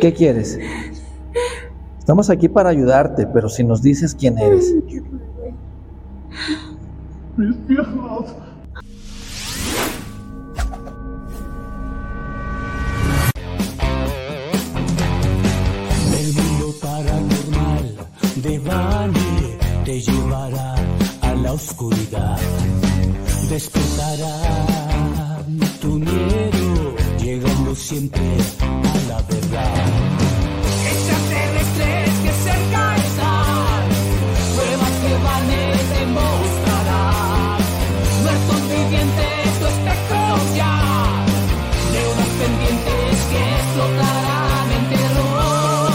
¿Qué quieres? Estamos aquí para ayudarte, pero si nos dices quién eres. El mundo paranormal de Bani te llevará a la oscuridad. Despertará tu miedo, siempre a la verdad. Extraterrestres que cerca están, pruebas que Bani te mostrará. Muertos vivientes, tu espectro ya, deudas pendientes que explotarán en terror.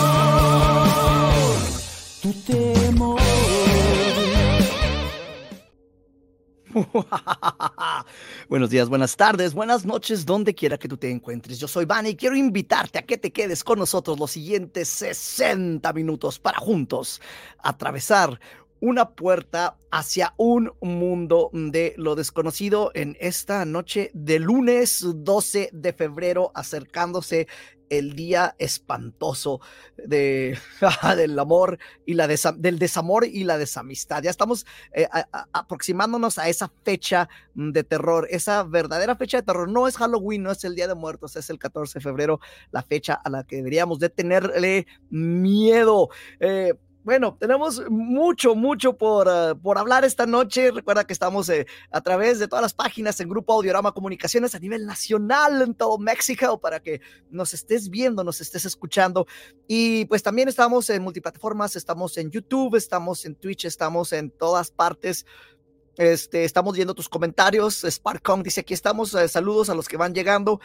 Tu temor. Buenos días, buenas tardes, buenas noches, donde quiera que tú te encuentres. Yo soy Vani y quiero invitarte a que te quedes con nosotros los siguientes 60 minutos para juntos atravesar una puerta hacia un mundo de lo desconocido en esta noche de lunes 12 de febrero, acercándose el día espantoso de, del amor y la del desamor y la desamistad. Ya estamos eh, aproximándonos a esa fecha mm, de terror, esa verdadera fecha de terror. No es Halloween, no es el Día de Muertos, es el 14 de febrero, la fecha a la que deberíamos de tenerle miedo. Eh, bueno, tenemos mucho, mucho por, eh, por hablar esta noche. Recuerda que estamos eh, a través de todas las páginas en Grupo Audiorama Comunicaciones a nivel nacional en todo México para que nos estés viendo, nos estés escuchando. Y pues también estamos en multiplataformas, estamos en YouTube, estamos en Twitch, estamos en todas partes. Este, estamos viendo tus comentarios. Sparkong dice aquí estamos. eh, saludos a los que van llegando.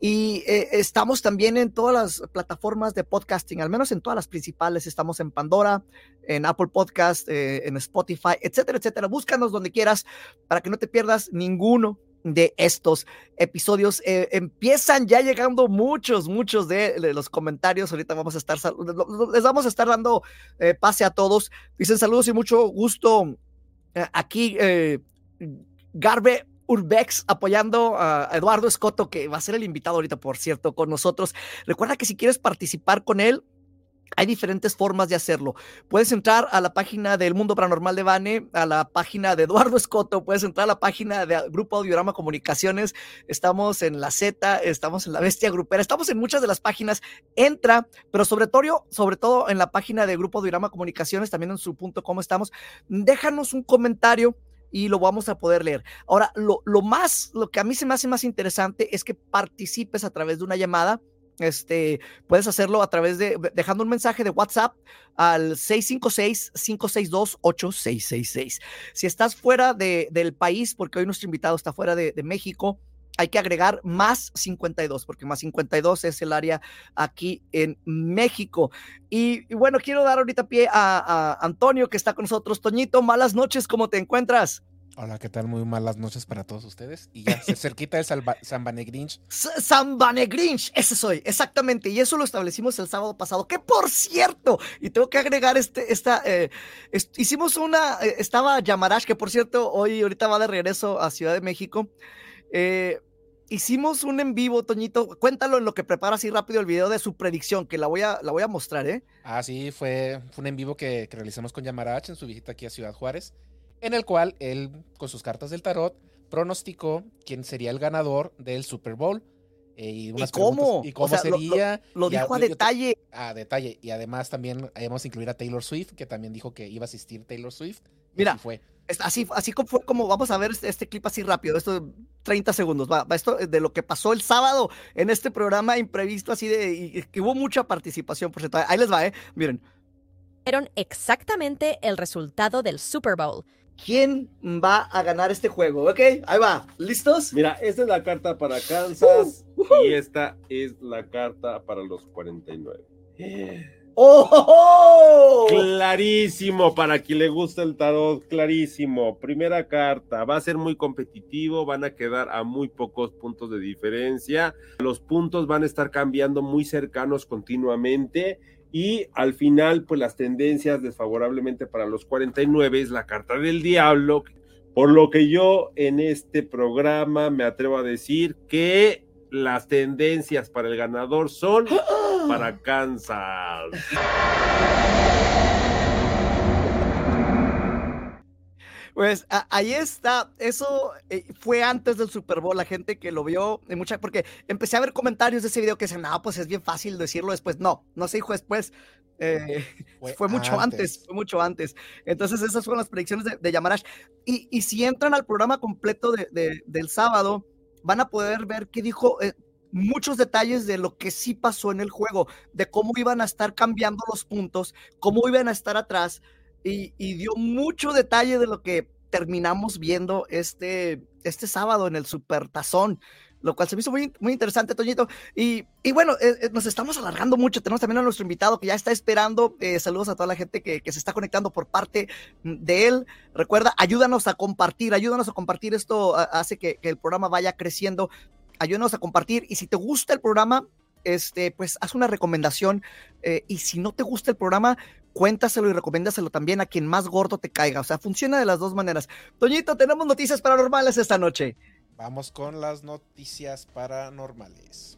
Y eh, estamos también en todas las plataformas de podcasting, al menos en todas las principales. Estamos en Pandora, en Apple Podcast, eh, en Spotify, etcétera, etcétera. Búscanos donde quieras para que no te pierdas ninguno de estos episodios. Empiezan ya llegando muchos, muchos de, los comentarios. Ahorita vamos a estar, les vamos a estar dando pase a todos. Dicen saludos y mucho gusto aquí eh, Garbe Urbex apoyando a Eduardo Escoto, que va a ser el invitado ahorita, por cierto, con nosotros. Recuerda que si quieres participar con él, hay diferentes formas de hacerlo. Puedes entrar a la página del Mundo Paranormal de Bane, a la página de Eduardo Escoto, puedes entrar a la página de Grupo Audiorama Comunicaciones, estamos en la Z, estamos en la Bestia Grupera, estamos en muchas de las páginas. Entra, pero sobre todo, sobre todo en la página de Grupo Audiorama Comunicaciones, también en su punto cómo estamos. Déjanos un comentario y lo vamos a poder leer. Ahora, lo, lo más, lo que a mí se me hace más interesante es que participes a través de una llamada. Este, puedes hacerlo a través de dejando un mensaje de WhatsApp al 656-562-8666. Si estás fuera de, del país, porque hoy nuestro invitado está fuera de, de México, hay que agregar más 52, porque más 52 es el área aquí en México. Y, bueno, quiero dar ahorita pie a, a, Antonio, que está con nosotros. Toñito, malas noches, ¿cómo te encuentras? Hola, ¿qué tal? Muy malas noches para todos ustedes. Y ya se cerquita Salva Sambane Grinch. Sambane Grinch, ese soy, exactamente. Y eso lo establecimos el sábado pasado. Que por cierto, y tengo que agregar este, esta, eh, est hicimos una, eh, estaba Yamarash, que por cierto, hoy ahorita va de regreso a Ciudad de México. Eh, hicimos un en vivo, Toñito. Cuéntalo en lo que prepara así rápido el video de su predicción, que la voy a, la voy a mostrar, ¿eh? Ah, sí, fue, fue un en vivo que, que realizamos con Yamarach en su visita aquí a Ciudad Juárez, en el cual él, con sus cartas del tarot, pronosticó quién sería el ganador del Super Bowl. Eh, y, unas ¿Y cómo? ¿Y cómo o sea, sería? Lo, lo, lo y dijo a, a detalle. A detalle. Y además también vamos a incluir a Taylor Swift, que también dijo que iba a asistir Taylor Swift. Mira, así fue. Así, así fue como vamos a ver este, este, clip así rápido, esto 30 segundos, va, va, esto de lo que pasó el sábado en este programa imprevisto, así de y, que hubo mucha participación, por cierto. Ahí les va, ¿eh? Miren. exactamente el resultado del Super Bowl. ¿Quién va a ganar este juego? Ok, ahí va. ¿Listos? Mira, esta es la carta para Kansas uh, uh, y esta es la carta para los 49. ¡Oh! oh, oh! Clarísimo, para quien le gusta el tarot, clarísimo. Primera carta, va a ser muy competitivo, van a quedar a muy pocos puntos de diferencia. Los puntos van a estar cambiando muy cercanos continuamente y al final, pues las tendencias desfavorablemente para los 49 es la carta del diablo, por lo que yo en este programa me atrevo a decir que las tendencias para el ganador son para Kansas. Pues a- ahí está, eso eh, fue antes del Super Bowl, la gente que lo vio, eh, mucha, porque empecé a ver comentarios de ese video que decían, no, pues es bien fácil decirlo después, no, no se dijo después, eh, fue, mucho antes. fue mucho antes. Entonces esas fueron las predicciones de, de Yamarash. Y, y si entran al programa completo de- de- del sábado, van a poder ver qué dijo, eh, muchos detalles de lo que sí pasó en el juego, de cómo iban a estar cambiando los puntos, cómo iban a estar atrás, y, dio mucho detalle de lo que terminamos viendo este, este sábado en el Super Tazón, lo cual se me hizo muy, muy interesante, Toñito. Y, y bueno, eh, eh, nos estamos alargando mucho. Tenemos también a nuestro invitado que ya está esperando. Eh, saludos a toda la gente que, que se está conectando por parte de él. Recuerda, ayúdanos a compartir, ayúdanos a compartir. Esto hace que el programa vaya creciendo. Ayúdanos a compartir. Y si te gusta el programa, este, pues haz una recomendación. eh, y si no te gusta el programa, cuéntaselo y recomiéndaselo también a quien más gordo te caiga. O sea, funciona de las dos maneras. Toñito, tenemos noticias paranormales esta noche. Vamos con las noticias paranormales.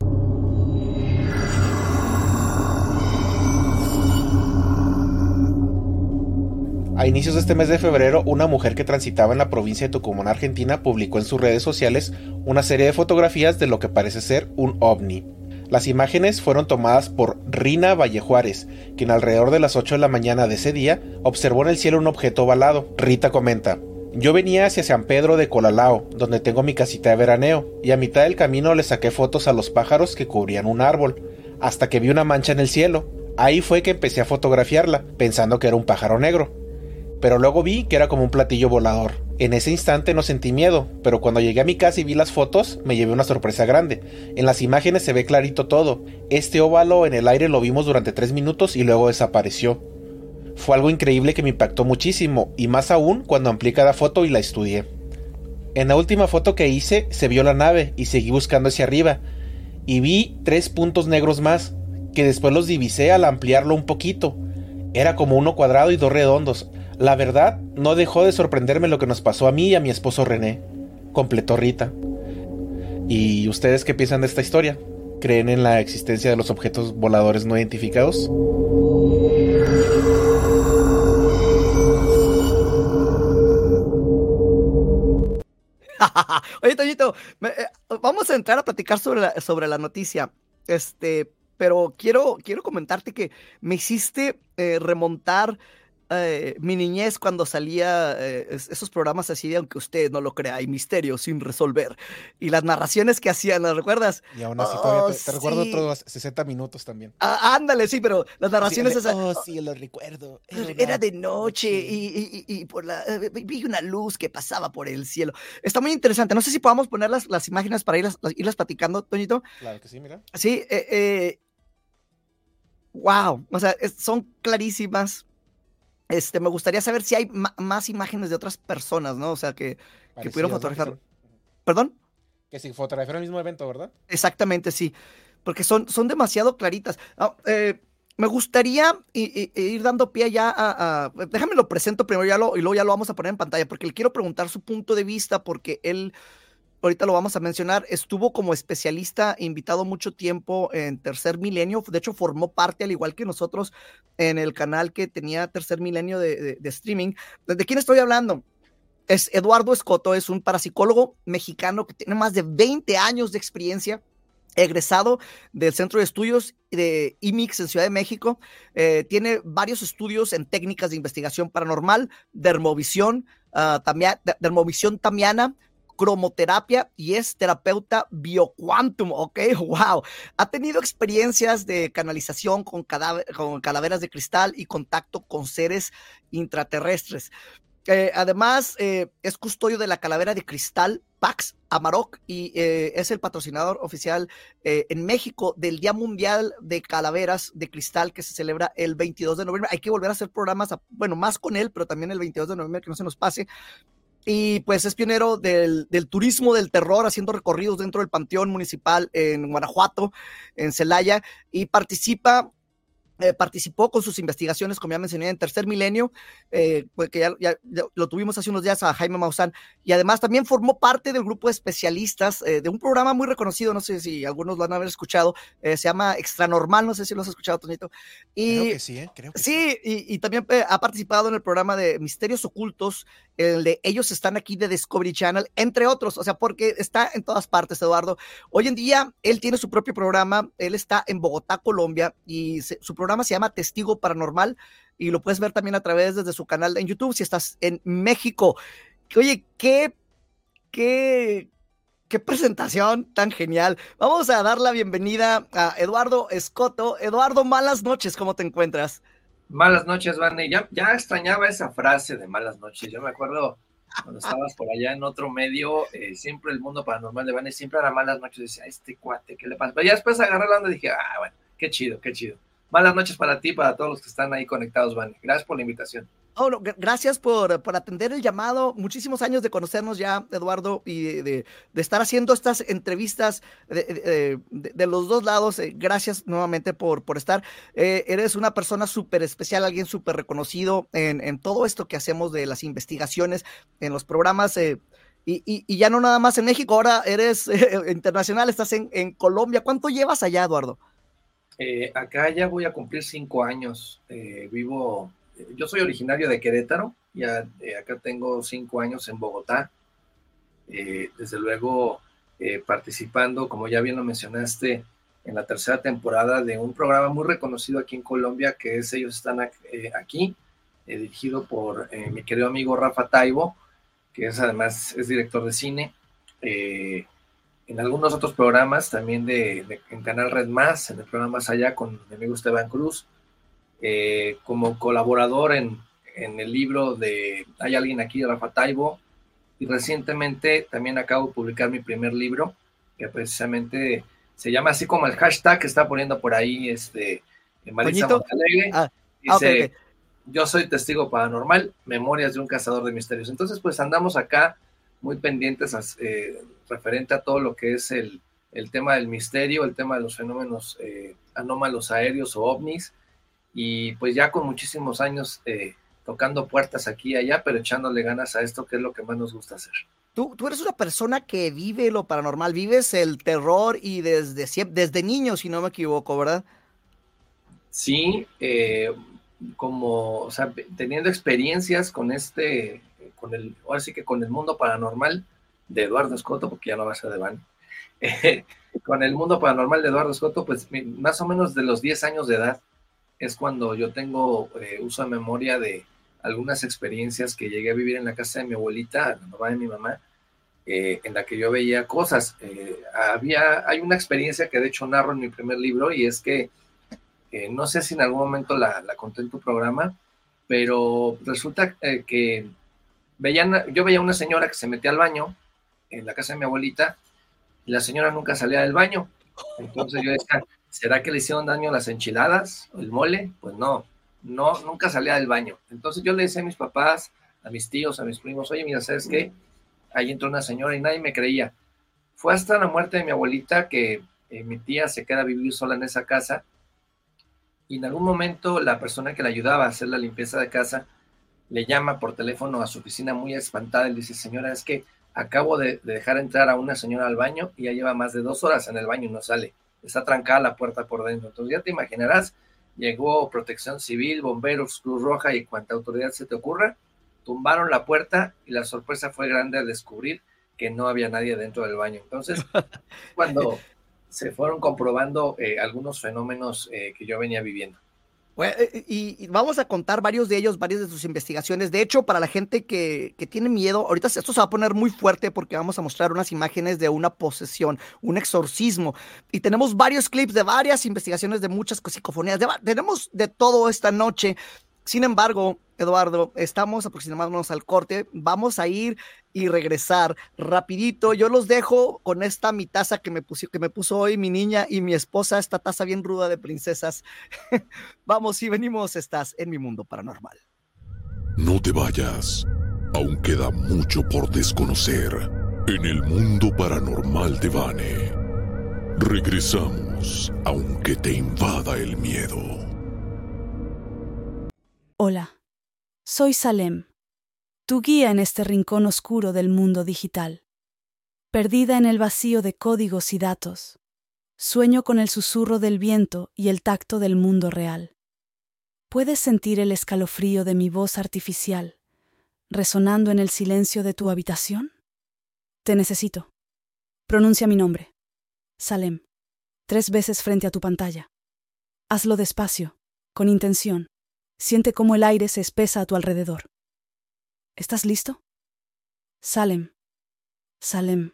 A inicios de este mes de febrero, una mujer que transitaba en la provincia de Tucumán, Argentina, publicó en sus redes sociales una serie de fotografías de lo que parece ser un ovni. Las imágenes fueron tomadas por Rina Valle Juárez, quien alrededor de las 8 de la mañana de ese día observó en el cielo un objeto ovalado. Rita comenta, yo venía hacia San Pedro de Colalao, donde tengo mi casita de veraneo, y a mitad del camino le saqué fotos a los pájaros que cubrían un árbol, hasta que vi una mancha en el cielo. Ahí fue que empecé a fotografiarla, pensando que era un pájaro negro. Pero luego vi que era como un platillo volador. En ese instante no sentí miedo, pero cuando llegué a mi casa y vi las fotos, me llevé una sorpresa grande. En las imágenes se ve clarito todo. Este óvalo en el aire lo vimos durante tres minutos y luego desapareció. Fue algo increíble que me impactó muchísimo, y más aún cuando amplié cada foto y la estudié. En la última foto que hice se vio la nave y seguí buscando hacia arriba, y vi tres puntos negros más, que después los divisé al ampliarlo un poquito. Era como uno cuadrado y dos redondos. La verdad, no dejó de sorprenderme lo que nos pasó a mí y a mi esposo René, completó Rita. ¿Y ustedes qué piensan de esta historia? ¿Creen en la existencia de los objetos voladores no identificados? Oye, Toñito, eh, vamos a entrar a platicar sobre la, sobre la noticia. Este, pero quiero, quiero comentarte que me hiciste eh, remontar eh, mi niñez cuando salía eh, es- esos programas así, aunque usted no lo crea, hay misterios sin resolver. Y las narraciones que hacían, ¿las recuerdas? Y aún así Oh, todavía te, te recuerdo otros 60 minutos también. Ah, ándale, sí, pero las narraciones Sí, esas. oh, sí, lo recuerdo. Era de noche y, y- y- y por la, eh, vi- una luz que pasaba por el cielo. Está muy interesante. No sé si podamos poner las, las imágenes para irlas, las- irlas platicando, Toñito. Claro que sí, mira. Sí, eh, wow, o sea, son clarísimas. Este, me gustaría saber si hay más imágenes de otras personas, ¿no? O sea, que, que pudieron fotografiar. ¿Perdón? Que si fotografiaron el mismo evento, ¿verdad? Exactamente, sí. Porque son, son demasiado claritas. Ah, eh, me gustaría ir dando pie ya a, a- Déjame lo presento primero ya lo, y luego ya lo vamos a poner en pantalla, porque le quiero preguntar su punto de vista, porque él, ahorita lo vamos a mencionar, estuvo como especialista invitado mucho tiempo en Tercer Milenio. De hecho, formó parte, al igual que nosotros, en el canal que tenía Tercer Milenio de, streaming. ¿De quién estoy hablando? Es Eduardo Escoto, es un parapsicólogo mexicano que tiene más de 20 años de experiencia egresado del Centro de Estudios de IMIX en Ciudad de México. Eh, tiene varios estudios en técnicas de investigación paranormal, dermovisión, de- dermovisión tamiana, cromoterapia y es terapeuta bioquantum, ¿ok? ¡Wow! Ha tenido experiencias de canalización con, calaveras de cristal y contacto con seres intraterrestres. Eh, además, eh, es custodio de la calavera de cristal Pax Amarok y eh, es el patrocinador oficial en México del Día Mundial de Calaveras de Cristal que se celebra el 22 de noviembre. Hay que volver a hacer programas, bueno, más con él, pero también el 22 de noviembre, que no se nos pase. Y pues es pionero del, del turismo del terror, haciendo recorridos dentro del Panteón Municipal en Guanajuato, en Celaya, y participa eh, participó con sus investigaciones, como ya mencioné, en Tercer Milenio, eh, pues que ya, lo tuvimos hace unos días a Jaime Maussan, y además también formó parte del grupo de especialistas eh, de un programa muy reconocido, no sé si algunos lo han haber escuchado, eh, se llama Extra Normal, no sé si lo has escuchado, Toñito. Y, Creo que sí, ¿eh? Creo que Sí, y, y también ha participado en el programa de Misterios Ocultos, el de Ellos están aquí de Discovery Channel, entre otros, o sea, porque está en todas partes, Eduardo. Hoy en día, él tiene su propio programa, él está en Bogotá, Colombia, y se- su programa se llama Testigo Paranormal, y lo puedes ver también a través desde su canal en YouTube si estás en México. Oye, qué, qué, qué presentación tan genial. Vamos a dar la bienvenida a Eduardo Escoto. Eduardo, malas noches, ¿cómo te encuentras? Malas noches, Vane. Ya, ya extrañaba esa frase de malas noches. Yo me acuerdo cuando estabas por allá en otro medio, eh, siempre el mundo paranormal de Vane siempre era malas noches. Decía, este cuate, ¿qué le pasa? Pero ya después agarré la onda y dije, ah, bueno, qué chido, qué chido. Malas noches para ti, para todos los que están ahí conectados, Vane. Gracias por la invitación. Oh, no, gr- gracias por, por atender el llamado. Muchísimos años de conocernos ya, Eduardo, y de, de- estar haciendo estas entrevistas de, de- los dos lados. Eh, gracias nuevamente por, por estar. Eh, eres una persona súper especial, alguien súper reconocido en, en todo esto que hacemos de las investigaciones, en los programas. eh, y, y- y ya no nada más en México, ahora eres eh, internacional, estás en, en Colombia. ¿Cuánto llevas allá, Eduardo? Eh, acá ya voy a cumplir cinco años. Eh, vivo, yo soy originario de Querétaro, ya eh, acá tengo cinco años en Bogotá. Eh, desde luego participando, como ya bien lo mencionaste, en la tercera temporada de un programa muy reconocido aquí en Colombia, que es Ellos están aquí, dirigido por mi querido amigo Rafa Taibo, que es además es director de cine. En algunos otros programas también de, de- en Canal Red Más, en el programa Más Allá con mi amigo Esteban Cruz, eh, como colaborador en, en el libro de Hay alguien aquí, de Rafa Taibo, y recientemente también acabo de publicar mi primer libro, que precisamente se llama así como el hashtag que está poniendo por ahí este Marisa Toñito. Montalegre. Ah, ah, Dice, ok. yo soy testigo paranormal, memorias de un cazador de misterios. Entonces, pues andamos acá muy pendientes eh, referente a todo lo que es el, el tema del misterio, el tema de los fenómenos eh, anómalos aéreos o ovnis, y pues ya con muchísimos años eh, tocando puertas aquí y allá, pero echándole ganas a esto, que es lo que más nos gusta hacer. Tú, tú eres una persona que vive lo paranormal, vives el terror y desde, desde niño, si no me equivoco, ¿verdad? Sí, eh, como, o sea, teniendo experiencias con este, con el, ahora sí que con el mundo paranormal de Eduardo Escoto, porque ya no va a ser con el mundo paranormal de Eduardo Escoto, pues más o menos de los 10 años de edad es cuando yo tengo eh, uso de memoria de algunas experiencias que llegué a vivir en la casa de mi abuelita, la mamá de mi mamá, eh, en la que yo veía cosas. Eh, había, hay una experiencia que de hecho narro en mi primer libro y es que no sé si en algún momento la, conté en tu programa, pero resulta que yo veía una señora que se metía al baño en la casa de mi abuelita y la señora nunca salía del baño. Entonces yo decía, ¿será que le hicieron daño las enchiladas o el mole? Pues no, no, nunca salía del baño. Entonces yo le decía a mis papás, a mis tíos, a mis primos, oye, mira, ¿sabes qué? Ahí entró una señora y nadie me creía. Fue hasta la muerte de mi abuelita que eh, mi tía se queda a vivir sola en esa casa y en algún momento la persona que le ayudaba a hacer la limpieza de casa le llama por teléfono a su oficina muy espantada y le dice, señora, es que acabo de, de dejar entrar a una señora al baño y ya lleva más de dos horas en el baño y no sale. Está trancada la puerta por dentro. Entonces ya te imaginarás, llegó protección civil, bomberos, Cruz Roja y cuanta autoridad se te ocurra, tumbaron la puerta y la sorpresa fue grande al descubrir que no había nadie dentro del baño. Entonces, cuando se fueron comprobando eh, algunos fenómenos eh, que yo venía viviendo. Bueno, eh, y, y vamos a contar varios de ellos, varias de sus investigaciones. De hecho, para la gente que, que tiene miedo, ahorita esto se va a poner muy fuerte porque vamos a mostrar unas imágenes de una posesión, un exorcismo. Y tenemos varios clips de varias investigaciones de muchas psicofonías. tenemos de todo esta noche. Sin embargo, Eduardo, estamos aproximándonos al corte. Vamos a ir y regresar rapidito. Yo los dejo con esta mi taza que me, puso, que me puso hoy mi niña y mi esposa, esta taza bien ruda de princesas. Vamos, si venimos, estás en mi mundo paranormal. No te vayas. Aún queda mucho por desconocer en el mundo paranormal de Vane. Regresamos, aunque te invada el miedo. Hola, soy Salem, tu guía en este rincón oscuro del mundo digital. Perdida en el vacío de códigos y datos, sueño con el susurro del viento y el tacto del mundo real. ¿Puedes sentir el escalofrío de mi voz artificial resonando en el silencio de tu habitación? Te necesito. Pronuncia mi nombre. Salem. Tres veces frente a tu pantalla. Hazlo despacio, con intención. Siente cómo el aire se espesa a tu alrededor. ¿Estás listo? Salem. Salem.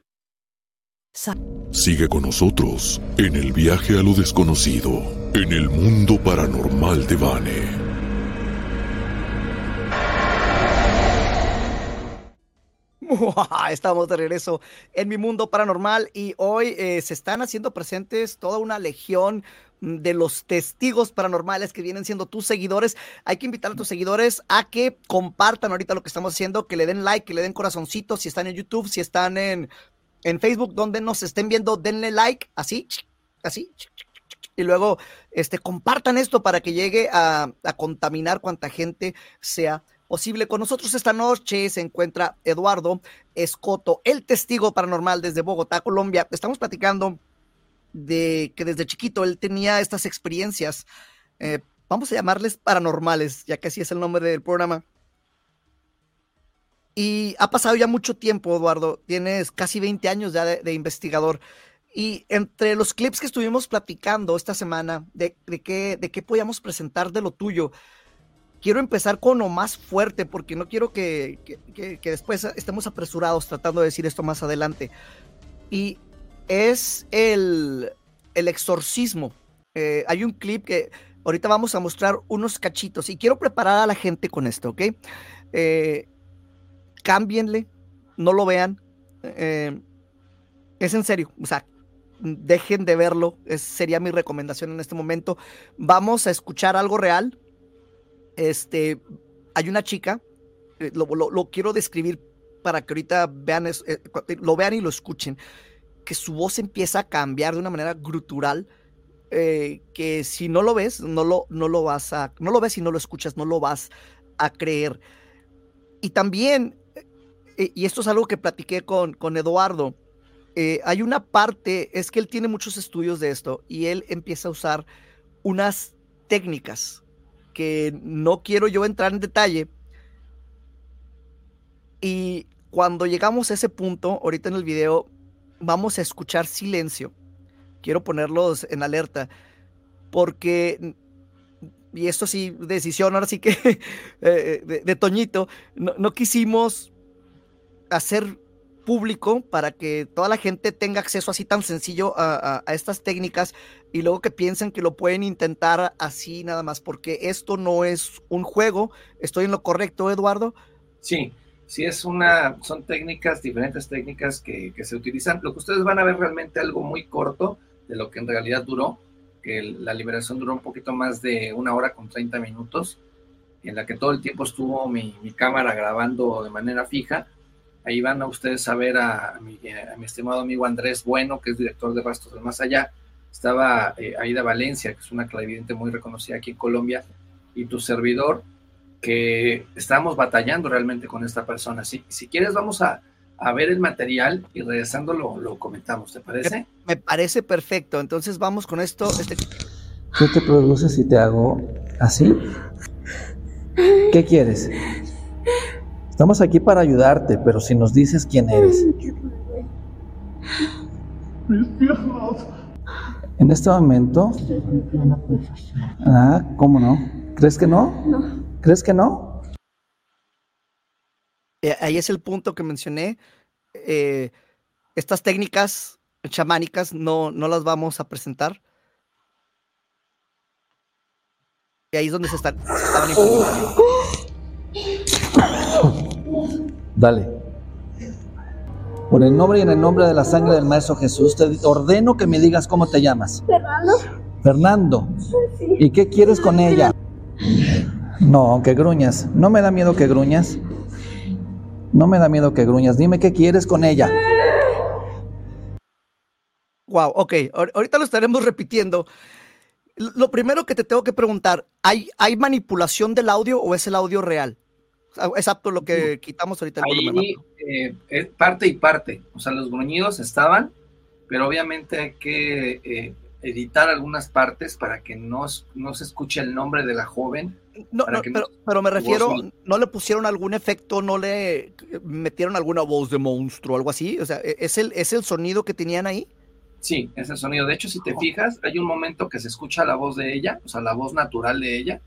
Sa Sigue con nosotros en el viaje a lo desconocido, en el mundo paranormal de Vane. Estamos de regreso en mi mundo paranormal y hoy eh, se están haciendo presentes toda una legión de los testigos paranormales que vienen siendo tus seguidores. Hay que invitar a tus seguidores a que compartan ahorita lo que estamos haciendo, que le den like, que le den corazoncito si están en YouTube, si están en, en Facebook, donde nos estén viendo, denle like, así, así. Y luego este, compartan esto para que llegue a, a contaminar cuanta gente sea posible. Con nosotros esta noche se encuentra Eduardo Escoto, el testigo paranormal desde Bogotá, Colombia. Estamos platicando de que desde chiquito él tenía estas experiencias, eh, vamos a llamarles paranormales, ya que así es el nombre del programa. Y ha pasado ya mucho tiempo, Eduardo. Tienes casi 20 años ya de, investigador. Y entre los clips que estuvimos platicando esta semana de, de, qué, de qué podíamos presentar de lo tuyo, quiero empezar con lo más fuerte porque no quiero que, que, que, después estemos apresurados tratando de decir esto más adelante. Y es el, el exorcismo. Eh, hay un clip que ahorita vamos a mostrar unos cachitos y quiero preparar a la gente con esto, ¿ok? Eh, cámbienle, no lo vean. Eh, es en serio, o sea, dejen de verlo, es, sería mi recomendación en este momento. Vamos a escuchar algo real, este, hay una chica, lo, lo, quiero describir para que ahorita vean, lo vean y lo escuchen, que su voz empieza a cambiar de una manera grutural, eh, que si no lo ves, no lo, no lo vas a, no lo ves y no lo escuchas, no lo vas a creer. Y también, eh, y esto es algo que platiqué con, con Eduardo, eh, hay una parte, es que él tiene muchos estudios de esto y él empieza a usar unas técnicas que no quiero yo entrar en detalle. Y cuando llegamos a ese punto, ahorita en el video, vamos a escuchar silencio. Quiero ponerlos en alerta, porque, y esto sí, decisión, ahora sí que eh, de, de, Toñito, no, no quisimos hacer público para que toda la gente tenga acceso así tan sencillo a, a, estas técnicas y luego que piensen que lo pueden intentar así nada más, porque esto no es un juego. ¿Estoy en lo correcto, Eduardo? Sí, sí es una, son técnicas, diferentes técnicas que, que se utilizan. Lo que ustedes van a ver realmente algo muy corto de lo que en realidad duró, que la liberación duró un poquito más de una hora con 30 minutos, en la que todo el tiempo estuvo mi, mi cámara grabando de manera fija Ahí van a ustedes a ver a, a, mi, a, mi, estimado amigo Andrés Bueno, que es director de Rastros del Más Allá. Estaba eh, Aida Valencia, que es una clarividente muy reconocida aquí en Colombia, y tu servidor, que estábamos batallando realmente con esta persona. Si, si quieres, vamos a, a ver el material y regresando lo, lo, comentamos, ¿te parece? Me parece perfecto. Entonces vamos con esto. Este... ¿Qué te produce si te hago así? ¿Qué quieres? Estamos aquí para ayudarte, pero si nos dices quién eres. En este momento. Ah, ¿cómo no? ¿Crees que no? No. ¿Crees que no? Eh, ahí es el punto que mencioné. Eh, estas técnicas chamánicas no, no las vamos a presentar. Y ahí es donde se están. estaban Dale. Por el nombre y en el nombre de la sangre del Maestro Jesús, te ordeno que me digas cómo te llamas. Fernando. Fernando. Sí. ¿Y qué quieres con ella? No, que gruñas. No me da miedo que gruñas. No me da miedo que gruñas. Dime qué quieres con ella. Wow, ok. Ahorita lo estaremos repitiendo. Lo primero que te tengo que preguntar, ¿hay, ¿hay manipulación del audio o es el audio real? Exacto lo que quitamos ahorita. El Ahí, eh, eh, parte y parte. O sea, los gruñidos estaban, pero obviamente hay que eh, editar algunas partes para que no, no se escuche el nombre de la joven. No, pero, pero, me refiero, ¿no le pusieron algún efecto, no le metieron alguna voz de monstruo o algo así? O sea, ¿e-, ¿es el, ¿es el sonido que tenían ahí? Sí, es el sonido. De hecho, si te fijas, hay un momento que se escucha la voz de ella, o sea, la voz natural de ella,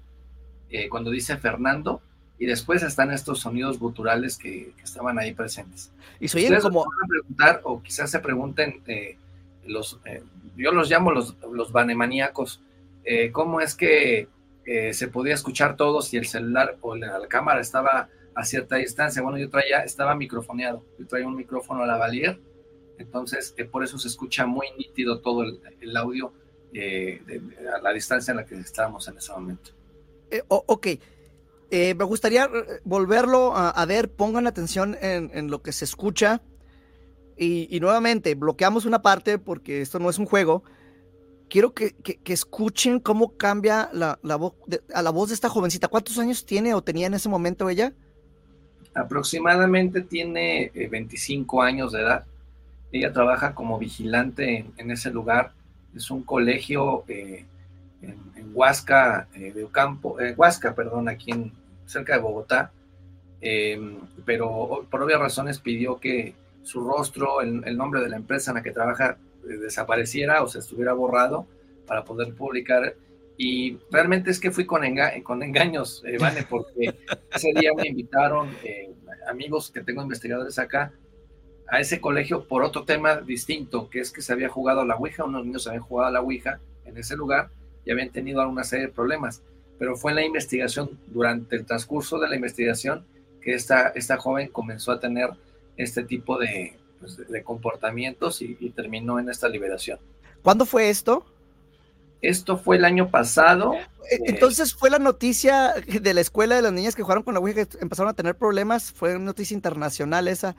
cuando dice Fernando, y después están estos sonidos guturales que, estaban ahí presentes. Y se oyen como... preguntar, o quizás se pregunten, eh, los, eh, yo los llamo los, los banemaníacos, eh, ¿cómo es que se podía escuchar todo si el celular o la, cámara estaba a cierta distancia? Bueno, yo traía, estaba microfoneado, yo traía un micrófono a la valier, entonces por eso se escucha muy nítido todo el, audio a la distancia en la que estábamos en ese momento. ok. Eh, me gustaría eh, volverlo a, ver, pongan atención en, lo que se escucha. Y, nuevamente, bloqueamos una parte porque esto no es un juego. Quiero que, escuchen cómo cambia la, voz a la voz de esta jovencita. ¿Cuántos años tiene o tenía en ese momento ella? Aproximadamente tiene 25 eh, años de edad. Ella trabaja como vigilante en, ese lugar. Es un colegio en, Huasca de Ocampo, Huasca, perdón, aquí en, cerca de Bogotá, em, pero por obvias razones pidió que su rostro, el, nombre de la empresa en la que trabaja eh, desapareciera o se estuviera borrado para poder publicar. Y realmente es que fui con, con engaños, eh, Vane, porque ese día me invitaron eh, amigos que tengo investigadores acá a ese colegio por otro tema distinto, que es que se había jugado a la Ouija, unos niños habían jugado a la Ouija en ese lugar y habían tenido alguna serie de problemas pero fue en la investigación, durante el transcurso de la investigación, que esta, esta joven comenzó a tener este tipo de, pues, comportamientos y, terminó en esta liberación. ¿Cuándo fue esto? Esto fue el año pasado. Eh, entonces fue la noticia de la escuela de las niñas que jugaron con la Ouija que empezaron a tener problemas. Fue una noticia internacional esa.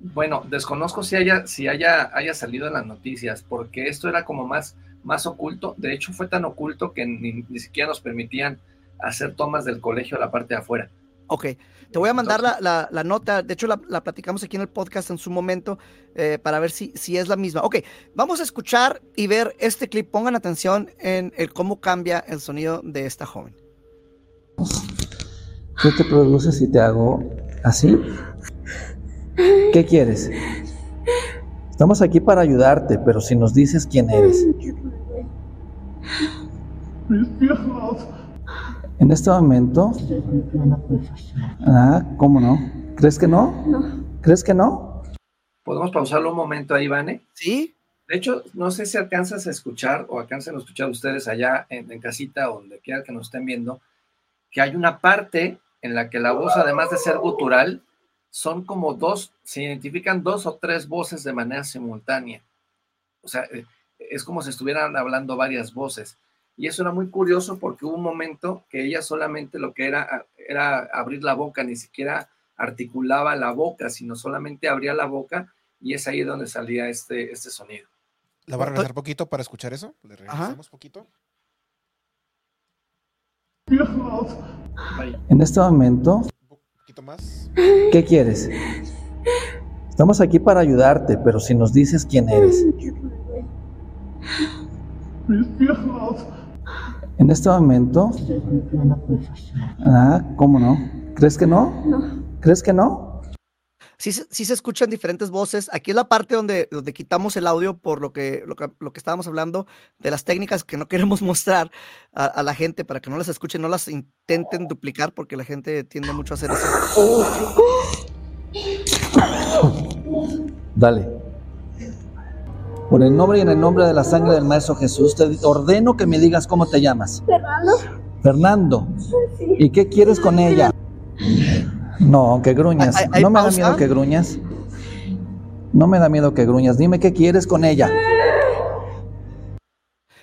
Bueno, desconozco si haya, si haya, haya salido en las noticias, porque esto era como más más oculto. De hecho, fue tan oculto que ni, siquiera nos permitían hacer tomas del colegio a la parte de afuera. Ok, te voy a mandar la, la, nota, de hecho la, platicamos aquí en el podcast en su momento eh, para ver si, si es la misma. Ok, vamos a escuchar y ver este clip, pongan atención en el cómo cambia el sonido de esta joven. ¿Qué te produce si te hago así? ¿Qué quieres? Estamos aquí para ayudarte, pero si nos dices quién eres. En este momento. Ah, ¿cómo no? ¿Crees que no? No. ¿Crees que no? ¿Podemos pausarlo un momento ahí, Vane? Sí. De hecho, no sé si alcanzas a escuchar o alcanzan a escuchar ustedes allá en, en casita o donde quiera que nos estén viendo, que hay una parte en la que la voz, además de ser gutural, son como dos, se identifican dos o tres voces de manera simultánea. O sea, eh, es como si estuvieran hablando varias voces. Y eso era muy curioso porque hubo un momento que ella solamente lo que era era abrir la boca, ni siquiera articulaba la boca, sino solamente abría la boca y es ahí donde salía este, este sonido. ¿La va a regresar poquito para escuchar eso? ¿Le regresamos poquito? En este momento más. ¿Qué quieres? Estamos aquí para ayudarte, pero si nos dices quién eres. En este momento. Ah, ¿cómo no? ¿Crees que no? No. ¿Crees que no? sí, se escuchan diferentes voces. Aquí es la parte donde, donde quitamos el audio por lo que, lo que, estábamos hablando de las técnicas que no queremos mostrar a, la gente para que no las escuchen, no las intenten duplicar porque la gente tiende mucho a hacer eso. Dale. Por el nombre y en el nombre de la sangre del Maestro Jesús, te ordeno que me digas cómo te llamas. Fernando. Fernando. ¿Y qué quieres con ella? No, que gruñas. no me da miedo que gruñas. No me da miedo que gruñas. Dime qué quieres con ella.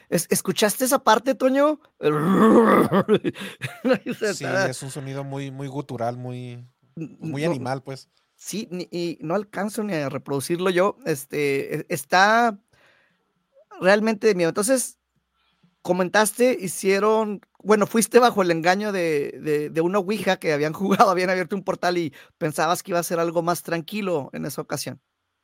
¿Escuchaste esa parte, Toño? sí, es un sonido muy, muy gutural, muy, muy animal, pues. Sí, y no alcanzo ni a reproducirlo yo. Este, e, está realmente de miedo. Entonces, comentaste, hicieron, bueno, fuiste bajo el engaño de, de, una Ouija que habían jugado, habían abierto un portal y pensabas que iba a ser algo más tranquilo en esa ocasión.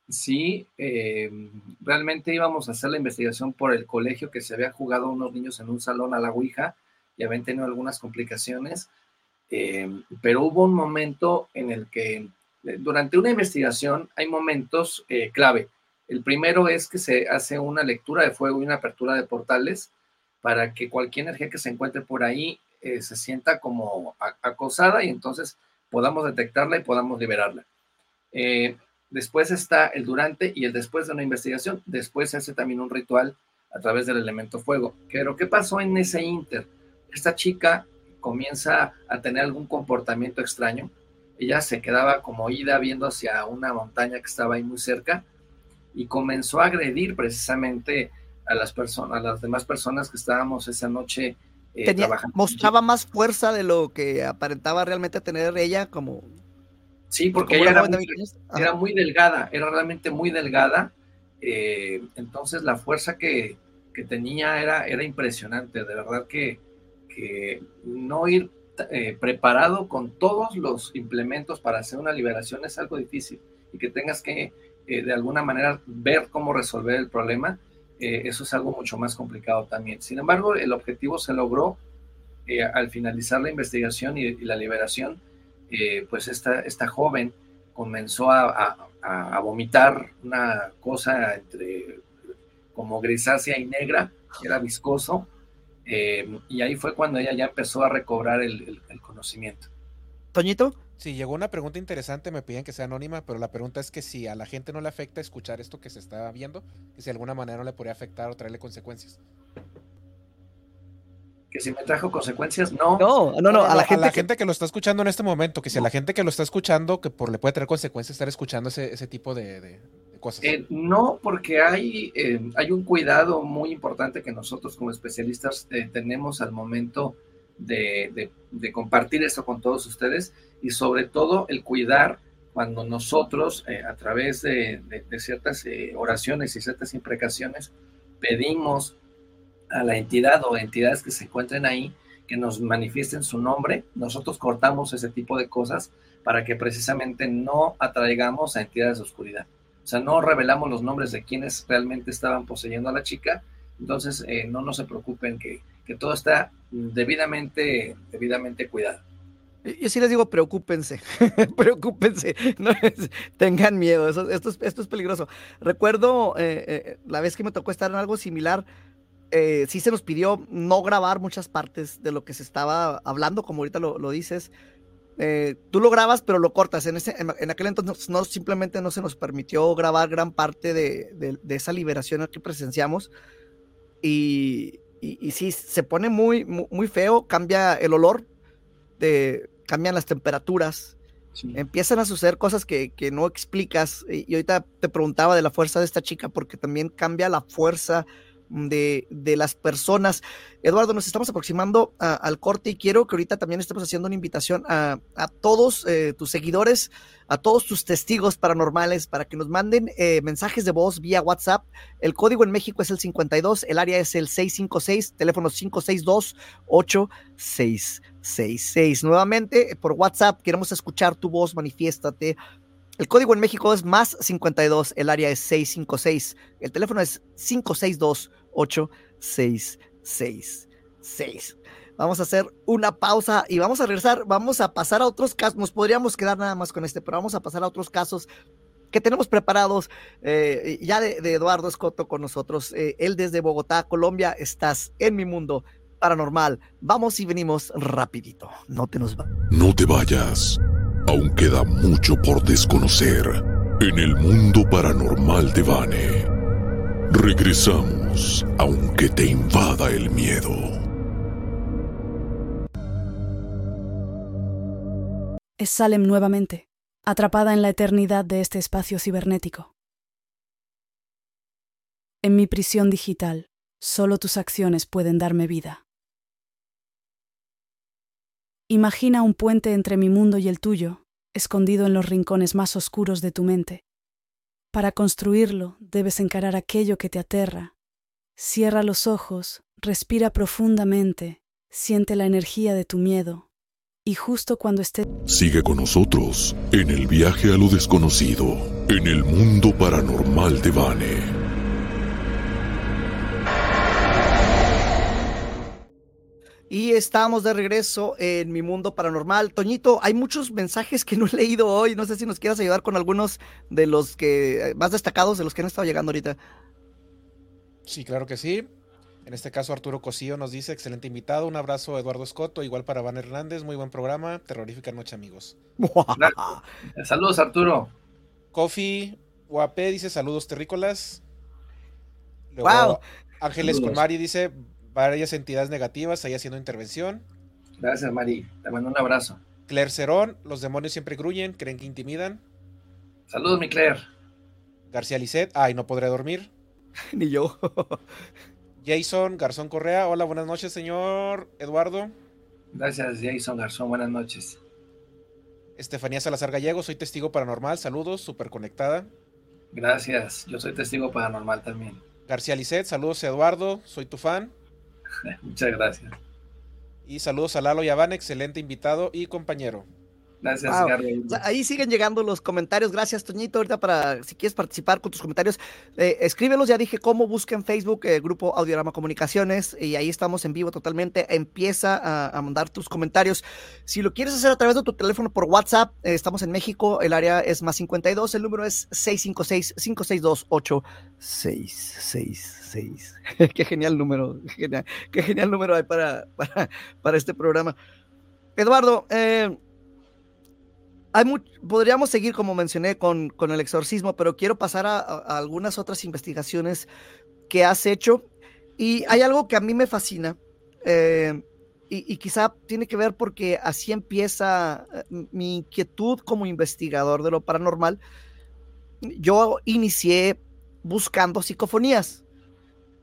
Sí, eh, realmente íbamos a hacer la investigación por el colegio que se había jugado unos niños en un salón a la Ouija y habían tenido algunas complicaciones, eh, pero hubo un momento en el que durante una investigación hay momentos eh, clave. El primero es que se hace una lectura de fuego y una apertura de portales para que cualquier energía que se encuentre por ahí eh, se sienta como acosada y entonces podamos detectarla y podamos liberarla. Eh, después está el durante y el después de una investigación. Después se hace también un ritual a través del elemento fuego. Pero ¿qué pasó en ese inter? Esta chica comienza a tener algún comportamiento extraño. Ella se quedaba como ida viendo hacia una montaña que estaba ahí muy cerca y comenzó a agredir precisamente a las personas, a las demás personas que estábamos esa noche eh, Tenía, trabajando. Mostraba más fuerza de lo que aparentaba realmente tener ella, como. Sí, porque ella era muy, era muy, delgada, era realmente muy delgada. Eh, entonces la fuerza que, que, tenía era, era impresionante, de verdad que, que no ir eh, preparado con todos los implementos para hacer una liberación es algo difícil y que tengas que eh, de alguna manera ver cómo resolver el problema eh, eso es algo mucho más complicado también. Sin embargo, el objetivo se logró eh, al finalizar la investigación y, y la liberación, eh, pues esta, esta joven comenzó a, a, vomitar una cosa entre como grisácea y negra, era viscoso, eh, y ahí fue cuando ella ya empezó a recobrar el, el, el conocimiento. Toñito. Sí, llegó una pregunta interesante, me piden que sea anónima, pero la pregunta es que si a la gente no le afecta escuchar esto que se está viendo, que si de alguna manera no le podría afectar o traerle consecuencias. Que si me trajo consecuencias, no. No, no, no, no a, la, a gente, la que... gente que lo está escuchando en este momento, que si a la gente que lo está escuchando, que por le puede traer consecuencias estar escuchando ese, ese tipo de Eh, no, porque hay, eh, hay un cuidado muy importante que nosotros como especialistas eh, tenemos al momento de, compartir esto con todos ustedes y sobre todo el cuidar cuando nosotros a través de, de ciertas oraciones y ciertas imprecaciones pedimos a la entidad o entidades que se encuentren ahí que nos manifiesten su nombre, nosotros cortamos ese tipo de cosas para que precisamente no atraigamos a entidades de oscuridad. O sea, no revelamos los nombres de quienes realmente estaban poseyendo a la chica, entonces eh, no, no se preocupen que, que todo está debidamente, debidamente cuidado. Yo sí les digo, preocúpense, preocúpense, no tengan miedo, eso, esto, es, esto es peligroso. Recuerdo eh, eh, la vez que me tocó estar en algo similar, eh, sí se nos pidió no grabar muchas partes de lo que se estaba hablando, como ahorita lo, lo dices. Eh, tú lo grabas, pero lo cortas. En, ese, en, en aquel entonces no, simplemente no se nos permitió grabar gran parte de, de, de esa liberación que presenciamos. Y, y, y, sí, se pone muy, muy, muy feo, cambia el olor, de, cambian las temperaturas, sí. empiezan a suceder cosas que, que no explicas. Y, y, ahorita te preguntaba de la fuerza de esta chica, porque también cambia la fuerza de, de las personas. Eduardo, nos estamos aproximando al corte y quiero que ahorita también estemos haciendo una invitación a, a todos eh, tus seguidores, a todos tus testigos paranormales para que nos manden eh, mensajes de voz vía WhatsApp. El código en México es el 52, el área es el 656, teléfono 562 8666. Nuevamente, por WhatsApp, queremos escuchar tu voz, manifiéstate. El código en México es más 52, el área es 656, el teléfono es 562 8666. Vamos a hacer una pausa y vamos a regresar, vamos a pasar a otros casos, nos podríamos quedar nada más con este, pero vamos a pasar a otros casos que tenemos preparados eh, ya de, de, Eduardo Escoto con nosotros. Eh, él desde Bogotá, Colombia, estás en mi mundo paranormal. Vamos y venimos rapidito. No te nos va. No te vayas. Aún queda mucho por desconocer en el mundo paranormal de Vane. Regresamos, aunque te invada el miedo. Es Salem nuevamente, atrapada en la eternidad de este espacio cibernético. En mi prisión digital, solo tus acciones pueden darme vida. Imagina un puente entre mi mundo y el tuyo, escondido en los rincones más oscuros de tu mente. Para construirlo debes encarar aquello que te aterra, Cierra los ojos, respira profundamente, siente la energía de tu miedo. Y justo cuando esté... Sigue con nosotros en el viaje a lo desconocido, en el mundo paranormal de Vane. Y estamos de regreso en mi mundo paranormal. Toñito, hay muchos mensajes que no he leído hoy. No sé si nos quieras ayudar con algunos de los que eh, más destacados de los que han estado llegando ahorita. Sí, claro que sí. En este caso, Arturo Cosío nos dice: excelente invitado. Un abrazo, Eduardo Escoto. Igual para Van Hernández. Muy buen programa. Terrorífica noche, amigos. Saludos, Arturo. Kofi Guapé dice: saludos, terrícolas. Luego, Wow. Ángeles Saludos. con Mari dice: varias entidades negativas ahí haciendo intervención. Gracias, Mari. Te mando un abrazo. Claire Cerón: los demonios siempre gruyen, creen que intimidan. Saludos, mi Claire. García Lisset: ay, no podré dormir. Ni yo. Jason Garzón Correa: hola, buenas noches, señor Eduardo. Gracias, Jason Garzón. Buenas noches. Estefanía Salazar Gallego: soy testigo paranormal. Saludos, súper conectada. Gracias. Yo soy testigo paranormal también. García Lisset: saludos, Eduardo, soy tu fan. Muchas gracias. Y saludos a Lalo Yaván, excelente invitado y compañero. Gracias, Wow. Gary. O sea, ahí siguen llegando los comentarios. Gracias, Toñito. Ahorita para, si quieres participar con tus comentarios, eh, escríbelos. Ya dije cómo busca en Facebook, eh, Grupo Audiorama Comunicaciones, y ahí estamos en vivo totalmente. Empieza a, a mandar tus comentarios. Si lo quieres hacer a través de tu teléfono por WhatsApp, eh, estamos en México. El área es más 52. El número es 656-562-8666. Qué genial número. Qué genial, qué genial número hay para, para, para este programa. Eduardo, eh, hay much- podríamos seguir, como mencioné, con, con el exorcismo, pero quiero pasar a, a- algunas otras investigaciones que has hecho. Y hay algo que a mí me fascina, eh, y, y quizá tiene que ver porque así empieza eh, mi inquietud como investigador de lo paranormal. Yo inicié buscando psicofonías,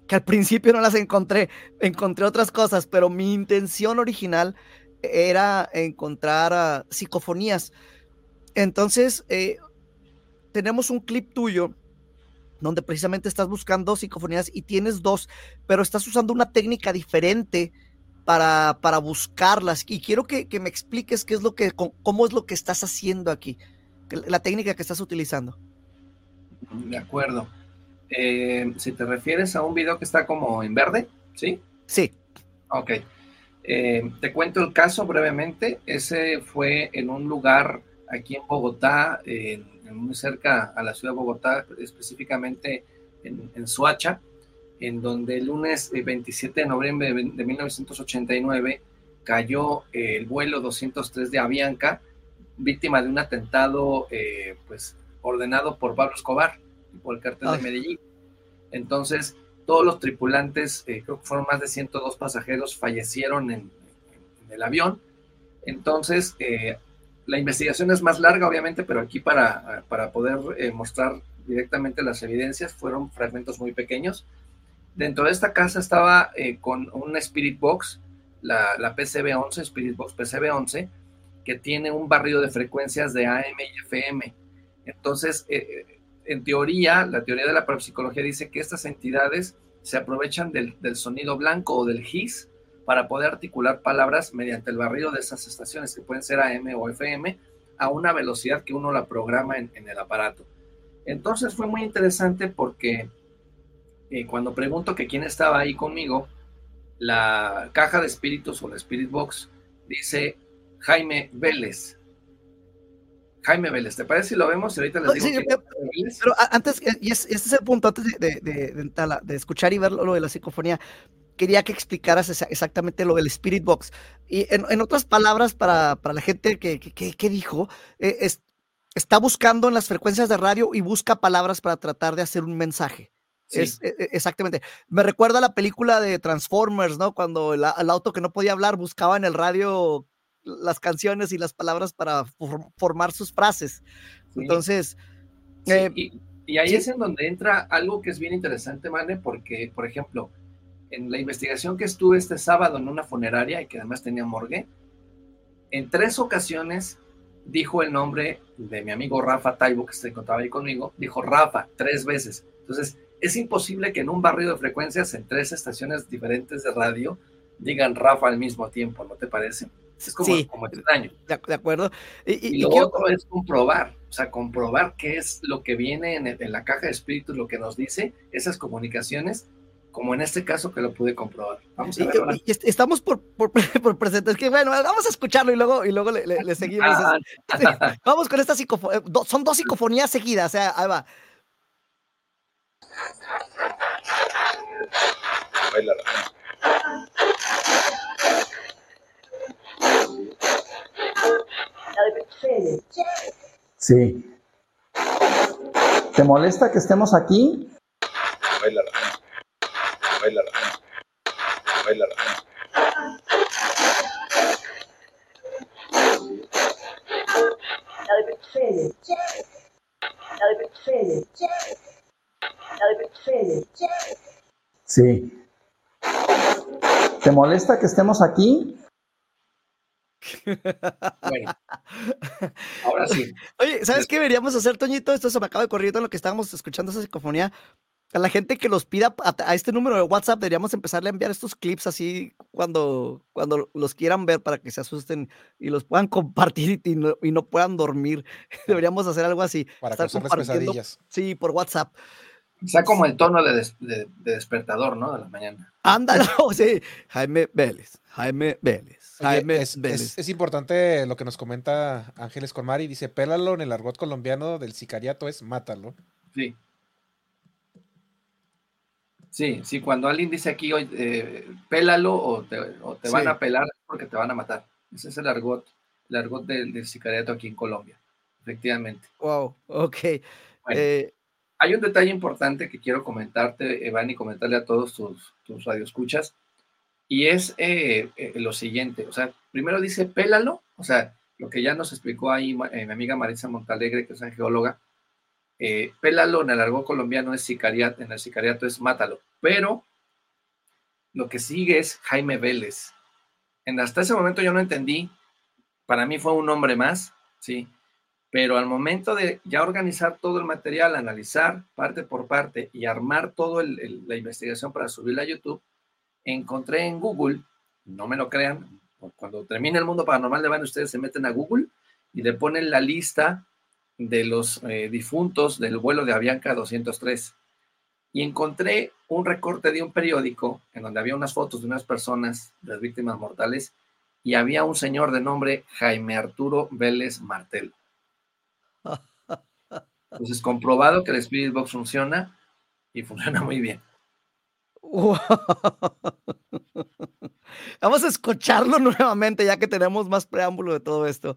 que al principio no las encontré, encontré otras cosas, pero mi intención original era encontrar ah, psicofonías. Entonces, eh, tenemos un clip tuyo donde precisamente estás buscando psicofonías y tienes dos, pero estás usando una técnica diferente para, para buscarlas. Y quiero que, que me expliques qué es lo que, cómo, es lo que estás haciendo aquí, la técnica que estás utilizando. De acuerdo. Eh, si te refieres a un video que está como en verde, ¿sí? Sí, Ok. Eh, te cuento el caso brevemente. Ese fue en un lugar aquí en Bogotá, muy cerca a la ciudad de Bogotá, específicamente en, en Soacha, en donde el lunes eh, 27 de noviembre de, de 1989 cayó eh, el vuelo 203 de Avianca, víctima de un atentado eh, pues, ordenado por Pablo Escobar y por el cartel Ah. de Medellín. Entonces, todos los tripulantes, eh, creo que fueron más de 102 pasajeros, fallecieron en, en el avión. Entonces, eh, la investigación es más larga, obviamente, pero aquí para, para poder eh, mostrar directamente las evidencias fueron fragmentos muy pequeños. Dentro de esta casa estaba eh, con un Spirit Box, la, la PCB-11, Spirit Box PCB-11, que tiene un barrido de frecuencias de AM y FM. Entonces, eh, en teoría, la teoría de la parapsicología dice que estas entidades se aprovechan del, del sonido blanco o del GIS para poder articular palabras mediante el barrido de esas estaciones, que pueden ser AM o FM, a una velocidad que uno la programa en, en el aparato. Entonces fue muy interesante porque eh, cuando pregunto que quién estaba ahí conmigo, la caja de espíritus o la Spirit Box dice Jaime Vélez. Jaime Vélez, ¿te parece si lo vemos? Y ahorita les digo sí, Vélez. Pero antes, y es- este es el punto, antes de, escuchar y ver lo, lo de la psicofonía, quería que explicaras exactamente lo del Spirit Box. Y en, en otras palabras, para, para la gente que, que- dijo, eh, es- está buscando en las frecuencias de radio y busca palabras para tratar de hacer un mensaje. Sí. Es, eh, eh, exactamente. Me recuerda a la película de Transformers, ¿no? Cuando el, auto que no podía hablar buscaba en el radio las canciones y las palabras para for- formar sus frases. Sí. Entonces, Sí, eh, y, y ahí es en donde entra algo que es bien interesante, Mane, porque, por ejemplo, en la investigación que estuve este sábado en una funeraria y que además tenía morgue, en tres ocasiones dijo el nombre de mi amigo Rafa Taibo, que se encontraba ahí conmigo, dijo Rafa tres veces. Entonces, es imposible que en un barrio de frecuencias en tres estaciones diferentes de radio digan Rafa al mismo tiempo, ¿no te parece? Es como, Sí. como extraño. De, de acuerdo. Y, y- Y y lo quiero- otro es comprobar, o sea, comprobar qué es lo que viene en, el- en la caja de espíritus, lo que nos dice esas comunicaciones, como en este caso que lo pude comprobar. Vamos a y- ver ahora. y- y est- estamos por, por, por presentes. Que bueno, vamos a escucharlo y luego, y luego le, le- le seguimos. Ah, Sí, vamos con esta psicofonía. son dos psicofonías seguidas. O sea, ahí va. Sí. ¿Te molesta que estemos aquí? Sí. ¿Te molesta que estemos aquí? Bueno, ahora sí. Oye, ¿sabes qué deberíamos hacer, Toñito? Esto se me acaba de correr en lo que estábamos escuchando esa psicofonía. A la gente que los pida a, a este número de WhatsApp, deberíamos empezarle a enviar estos clips así cuando, cuando los quieran ver para que se asusten y los puedan compartir y no, y no puedan dormir. Deberíamos hacer algo así. Para estar compartiendo- pesadillas. Sí, por WhatsApp. Está como el tono de, des- de- de despertador, ¿no? De la mañana. Ándalo, sí. Jaime Vélez, Jaime Vélez, Oye, Jaime es, Vélez. es- es importante lo que nos comenta Ángeles Conmari. Dice, pélalo en el argot colombiano del sicariato es mátalo. Sí. Sí, sí, cuando alguien dice aquí, eh, pélalo o te, o te van Sí. a pelar porque te van a matar. Ese es el argot, el argot del, del sicariato aquí en Colombia, efectivamente. Wow, ok. Bueno, Eh, hay un detalle importante que quiero comentarte, Evan, y comentarle a todos tus, tus radioescuchas, y es eh, eh, lo siguiente, o sea, primero dice pélalo, o sea, lo que ya nos explicó ahí mi amiga Marisa Montalegre, que es geóloga, eh, pélalo en el argot colombiano es sicariato, en el sicariato es mátalo, pero lo que sigue es Jaime Vélez. En, hasta ese momento yo no entendí, para mí fue un hombre más, ¿sí? Pero al momento de ya organizar todo el material, analizar parte por parte y armar toda la investigación para subirla a YouTube, encontré en Google, no me lo crean, cuando termine el mundo paranormal de Van, ustedes se meten a Google y le ponen la lista de los eh, difuntos del vuelo de Avianca 203. Y encontré un recorte de un periódico en donde había unas fotos de unas personas, de las víctimas mortales, y había un señor de nombre Jaime Arturo Vélez Martel. Entonces, comprobado que el Spirit Box funciona y funciona muy bien. Vamos a escucharlo nuevamente ya que tenemos más preámbulo de todo esto.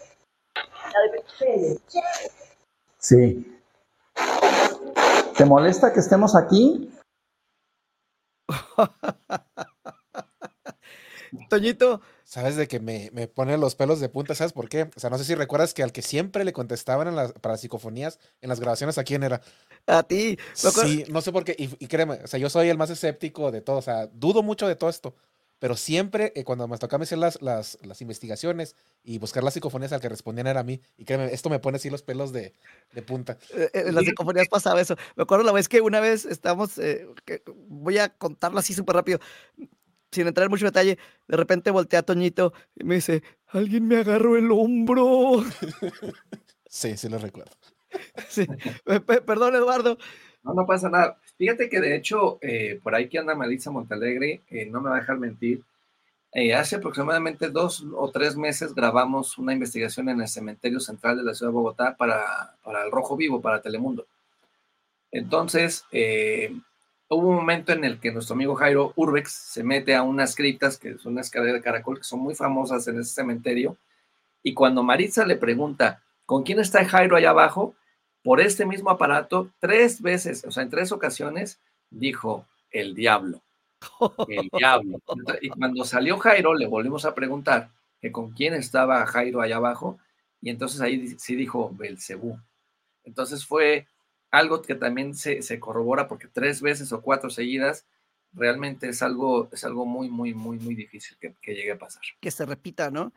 Sí. ¿Te molesta que estemos aquí? Toñito, ¿Sabes de que me, me pone los pelos de punta? ¿Sabes por qué? O sea, no sé si recuerdas que al que siempre le contestaban en las, para las psicofonías, en las grabaciones, ¿a quién era? a ti. Sí, no sé por qué. Y, y créeme, o sea, yo soy el más escéptico de todo. O sea, dudo mucho de todo esto. Pero siempre, eh, cuando me tocaba hacer las, las, las investigaciones y buscar las psicofonías, al que respondían era a mí. Y créeme, esto me pone así los pelos de, de punta. Eh, eh, En las psicofonías pasaba eso. Me acuerdo la vez que una vez estamos, eh, que- voy a contarlo así súper rápido, sin entrar en mucho detalle. De repente volteé a Toñito y me dice, alguien me agarró el hombro. Sí, sí lo recuerdo. Sí. Pe- pe- Perdón, Eduardo. No, no pasa nada. Fíjate que de hecho, eh, por ahí que anda Melissa Montalegre, eh, no me va a dejar mentir. eh, hace aproximadamente dos o tres meses grabamos una investigación en el cementerio central de la ciudad de Bogotá para, para el Rojo Vivo, para Telemundo. Entonces, eh, hubo un momento en el que nuestro amigo Jairo Urbex se mete a unas criptas, que son unas escaleras de caracol, que son muy famosas en ese cementerio, y cuando Maritza le pregunta, ¿con quién está Jairo allá abajo? Por este mismo aparato, tres veces, o sea, en tres ocasiones, dijo el diablo. El diablo. Y cuando salió Jairo, le volvimos a preguntar que con quién estaba Jairo allá abajo, y entonces ahí sí dijo Belcebú. Entonces fue algo que también se, se, corrobora porque tres veces o cuatro seguidas realmente es algo, es algo muy, muy, muy, muy difícil que, que llegue a pasar. Que se repita, ¿no?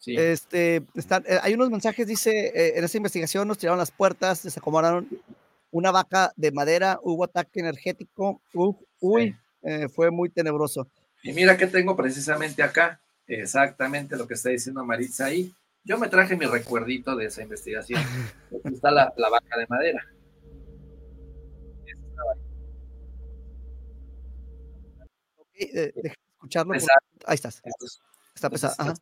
Sí. Este, están, eh, hay unos mensajes, dice, eh, en esta investigación nos tiraron las puertas, desacomodaron una vaca de madera, hubo ataque energético, uf, uy, eh, fue muy tenebroso. Y mira que tengo precisamente acá, exactamente lo que está diciendo Maritza ahí. Yo me traje mi recuerdito de esa investigación. Aquí está la, la vaca de madera. Okay, eh, escucharlo. Por... Ahí estás. Está pesado. Ajá.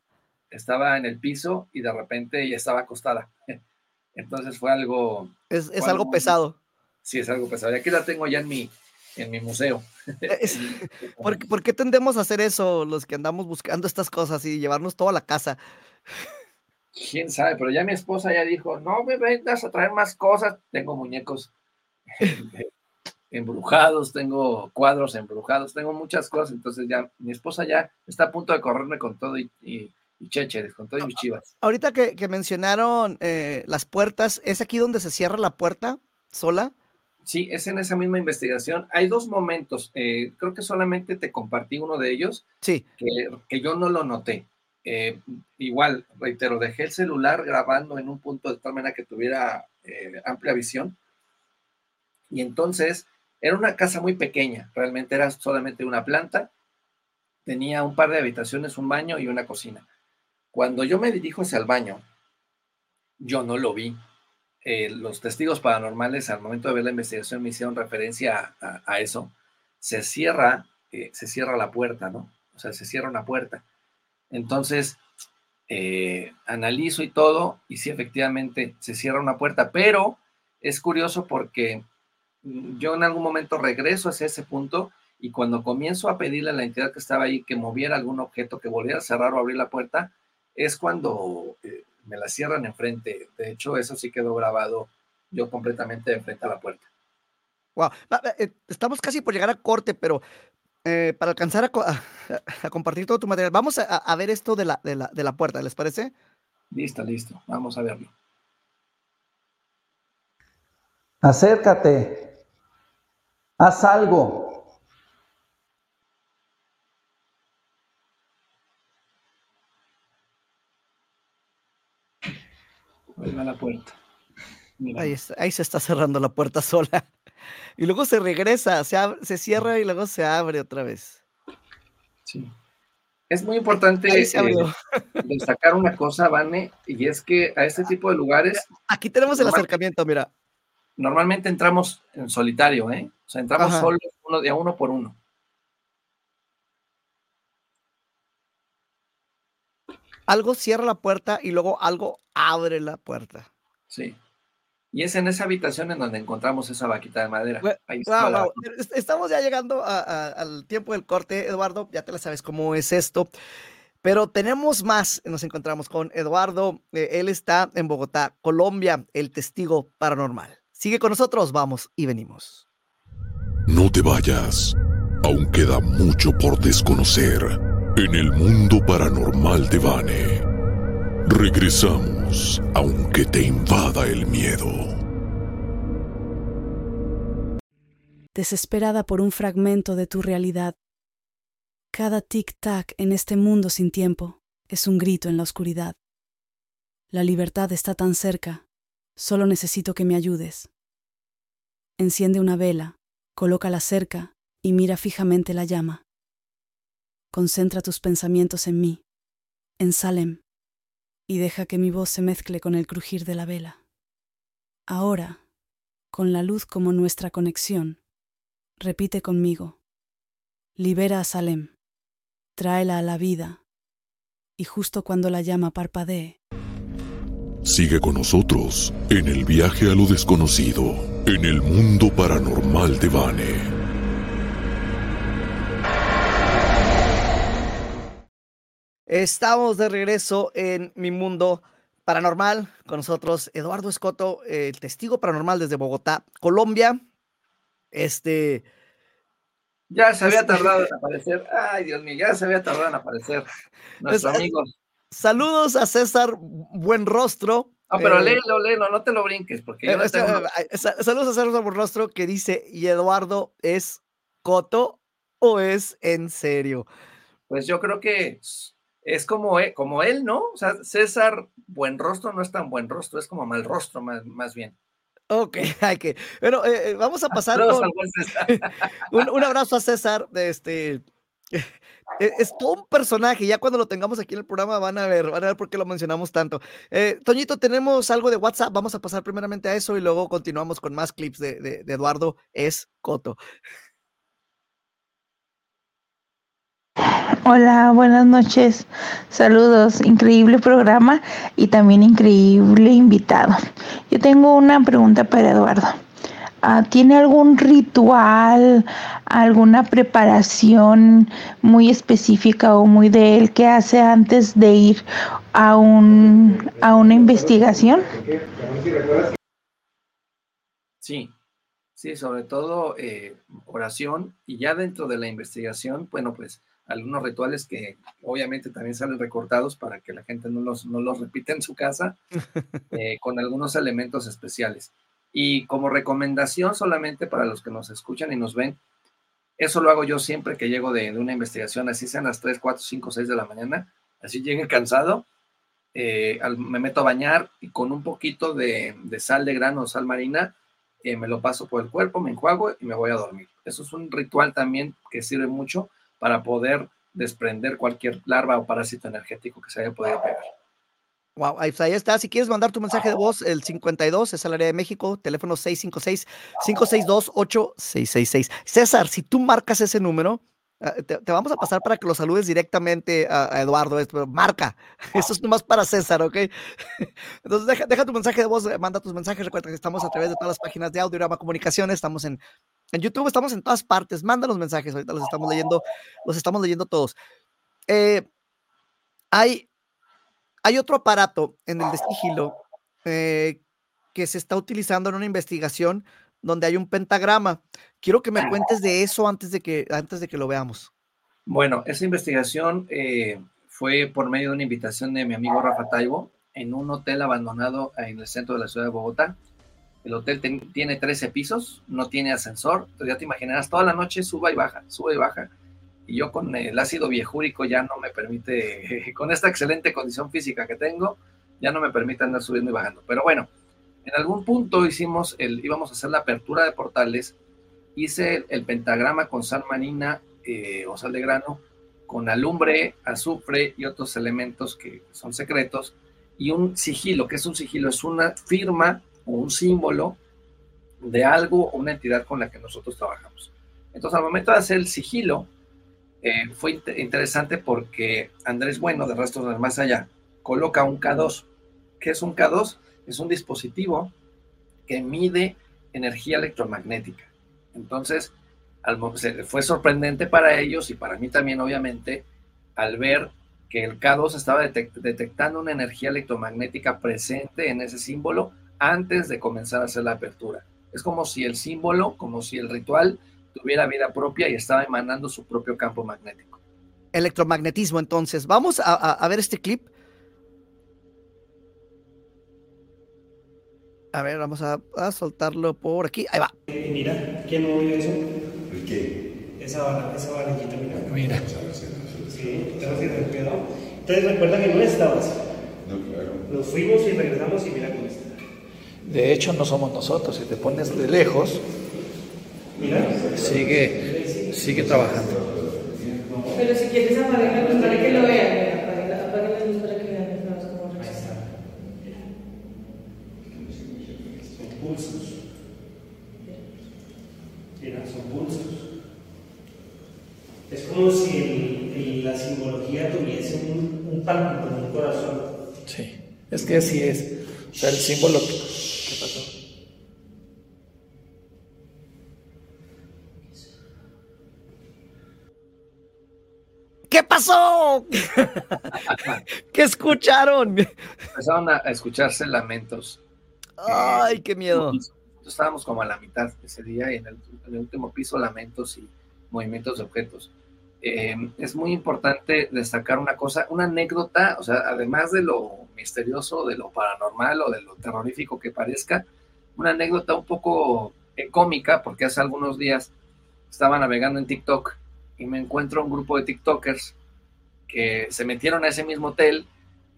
Estaba en el piso y de repente ella estaba acostada. Entonces fue algo. Es, algo pesado. Sí, es algo pesado. Y aquí la tengo ya en mi, en mi museo. Es, ¿por, ¿Por qué tendemos a hacer eso los que andamos buscando estas cosas y llevarnos todo a la casa? Quién sabe, pero ya mi esposa ya dijo: No me vengas a traer más cosas. Tengo muñecos embrujados, tengo cuadros embrujados, tengo muchas cosas. Entonces ya mi esposa ya está a punto de correrme con todo y, y, y cheche, con todo y mis chivas. Ahorita que, que mencionaron eh, las puertas, ¿es aquí donde se cierra la puerta sola? Sí, es en esa misma investigación. Hay dos momentos, eh, creo que solamente te compartí uno de ellos, sí. que, que yo no lo noté. Eh, igual, reitero, dejé el celular grabando en un punto de tal manera que tuviera amplia visión. Y entonces era una casa muy pequeña, realmente era solamente una planta, tenía un par de habitaciones, un baño y una cocina. Cuando yo me dirijo hacia el baño, yo no lo vi. Eh, los testigos paranormales al momento de ver la investigación me hicieron referencia a, eso. Se cierra, eh, se cierra la puerta, ¿no? O sea, se cierra una puerta. Entonces, eh, analizo y todo, y sí, efectivamente, se cierra una puerta, pero es curioso porque yo en algún momento regreso hacia ese punto y cuando comienzo a pedirle a la entidad que estaba ahí que moviera algún objeto, que volviera a cerrar o abrir la puerta, es cuando eh, me la cierran enfrente. De hecho, eso sí quedó grabado yo completamente enfrente a la puerta. Wow, estamos casi por llegar a corte, pero eh, para alcanzar a, a, a, compartir todo tu material, vamos a, a ver esto de la, de, la, de la puerta, ¿les parece? Listo, listo, vamos a verlo. Acércate, haz algo. Vuelve a la puerta. Mira. Ahí, ahí se está cerrando la puerta sola. Y luego se regresa, se, abre, se cierra y luego se abre otra vez. Sí. Es muy importante eh, destacar una cosa, Vane, y es que a este tipo de lugares. Aquí tenemos el acercamiento, mira. Normalmente entramos en solitario, ¿eh? O sea, entramos Ajá. solos, uno de a uno por uno. Algo cierra la puerta y luego algo abre la puerta. Sí. Y es en esa habitación en donde encontramos esa vaquita de madera. Ahí wow, wow. Estamos ya llegando a, a, al tiempo del corte, Eduardo. Ya te la sabes cómo es esto. Pero tenemos más. Nos encontramos con Eduardo. Eh, él está en Bogotá, Colombia, el testigo paranormal. Sigue con nosotros, vamos y venimos. No te vayas. Aún queda mucho por desconocer en el mundo paranormal de Vane. Regresamos, aunque te invada el miedo. Desesperada por un fragmento de tu realidad, cada tic-tac en este mundo sin tiempo es un grito en la oscuridad. La libertad está tan cerca, solo necesito que me ayudes. Enciende una vela, colócala cerca y mira fijamente la llama. Concentra tus pensamientos en mí, en Salem y deja que mi voz se mezcle con el crujir de la vela. Ahora, con la luz como nuestra conexión, repite conmigo, libera a Salem, tráela a la vida, y justo cuando la llama parpadee. Sigue con nosotros en el viaje a lo desconocido, en el mundo paranormal de Vane. Estamos de regreso en mi mundo paranormal con nosotros, Eduardo Escoto, el testigo paranormal desde Bogotá, Colombia. Este. Ya se había tardado en aparecer. Ay, Dios mío, ya se había tardado en aparecer. Nuestro amigo. Saludos a César Buenrostro. No, pero eh, léelo, léelo, no te lo brinques, porque yo este, Saludos a César Buenrostro que dice: ¿Y Eduardo es Coto o es en serio? Pues yo creo que es como, e, como él, ¿no? O sea, César Buenrostro no es tan buen rostro, es como mal rostro más, más bien. Ok, hay que. Bueno, eh, vamos a pasar un, un, abrazo a César. Este, e, es, todo un personaje. Ya cuando lo tengamos aquí en el programa van a ver, van a ver por qué lo mencionamos tanto. Eh, Toñito, tenemos algo de WhatsApp. Vamos a pasar primeramente a eso y luego continuamos con más clips de, de, de Eduardo Escoto. Hola, buenas noches. Saludos. Increíble programa y también increíble invitado. Yo tengo una pregunta para Eduardo. Ah, ¿Tiene algún ritual, alguna preparación muy específica o muy de él que hace antes de ir a, un, a una investigación? Sí, sí, sobre todo eh, oración y ya dentro de la investigación, bueno, pues algunos rituales que obviamente también salen recortados para que la gente no los, no los repita en su casa, eh, con algunos elementos especiales. Y como recomendación solamente para los que nos escuchan y nos ven, eso lo hago yo siempre que llego de, una investigación, así sean las 3, 4, 5, 6 de la mañana, así llegue cansado, eh, me meto a bañar y con un poquito de, sal de grano o sal marina, eh, me lo paso por el cuerpo, me enjuago y me voy a dormir. Eso es un ritual también que sirve mucho para poder desprender cualquier larva o parásito energético que se haya podido pegar. Wow, ahí está. Si quieres mandar tu mensaje de voz, el 52 es el área de México, teléfono 656-562-8666. César, si tú marcas ese número, ah, te, vamos a pasar para que lo saludes directamente a, Eduardo. marca. Eso es nomás para César, ¿ok? Entonces, deja, tu mensaje de voz, manda tus mensajes. Recuerda que estamos a través de todas las páginas de Audiorama Comunicaciones. Estamos en en YouTube estamos en todas partes. Manda los mensajes, ahorita los estamos leyendo, los estamos leyendo todos. Eh, hay, hay otro aparato en el de sigilo eh, que se está utilizando en una investigación donde hay un pentagrama. Quiero que me cuentes de eso antes de que, antes de que lo veamos. Bueno, esa investigación eh, fue por medio de una invitación de mi amigo Rafa Taibo en un hotel abandonado en el centro de la ciudad de Bogotá. El hotel tiene 13 pisos, no tiene ascensor, entonces ya te imaginarás, toda la noche suba y baja, sube y baja. Y yo con el ácido viejúrico ya no me permite, con esta excelente condición física que tengo, ya no me permite andar subiendo y bajando. Pero bueno, en algún punto hicimos el, íbamos a hacer la apertura de portales, hice el, pentagrama con sal marina eh, o sal de grano, con alumbre, azufre y otros elementos que son secretos, y un sigilo, que es un sigilo, es una firma un símbolo de algo o una entidad con la que nosotros trabajamos. Entonces, al momento de hacer el sigilo, eh, fue interesante porque Andrés Bueno, de Rastros del Más Allá, coloca un K2. ¿Qué es un K2? Es un dispositivo que mide energía electromagnética. Entonces, fue sorprendente para ellos y para mí también, obviamente, al ver que el K2 estaba detectando una energía electromagnética presente en ese símbolo antes de comenzar a hacer la apertura. Es como si el símbolo, como si el ritual tuviera vida propia y estaba emanando su propio campo magnético. Electromagnetismo, entonces. Vamos a, ver este clip. A ver, vamos a, soltarlo por aquí. Ahí va. mira, ¿quién movió eso? ¿El qué? Esa, vara, esa varillita, mira. Mira. Sí, estaba haciendo el pedo. Entonces recuerda que no estabas. No, claro. Nos fuimos y regresamos y mira cómo está. De hecho, no somos nosotros. Si te pones de lejos, sigue, sigue trabajando. Pero si quieres apagar la luz para que lo vean, apaga la luz para que vean cómo Son pulsos. Mira, son pulsos. Es como si la simbología tuviese un, un palpito, un corazón. Sí, es que así es. O sea, el símbolo pasó? ¿Qué escucharon? Empezaron a escucharse lamentos. Ay, qué miedo. Estábamos como a la mitad ese día y en el, en el último piso lamentos y movimientos de objetos. Eh, es muy importante destacar una cosa, una anécdota, o sea, además de lo misterioso, de lo paranormal o de lo terrorífico que parezca, una anécdota un poco eh, cómica, porque hace algunos días estaba navegando en TikTok y me encuentro un grupo de TikTokers que se metieron a ese mismo hotel.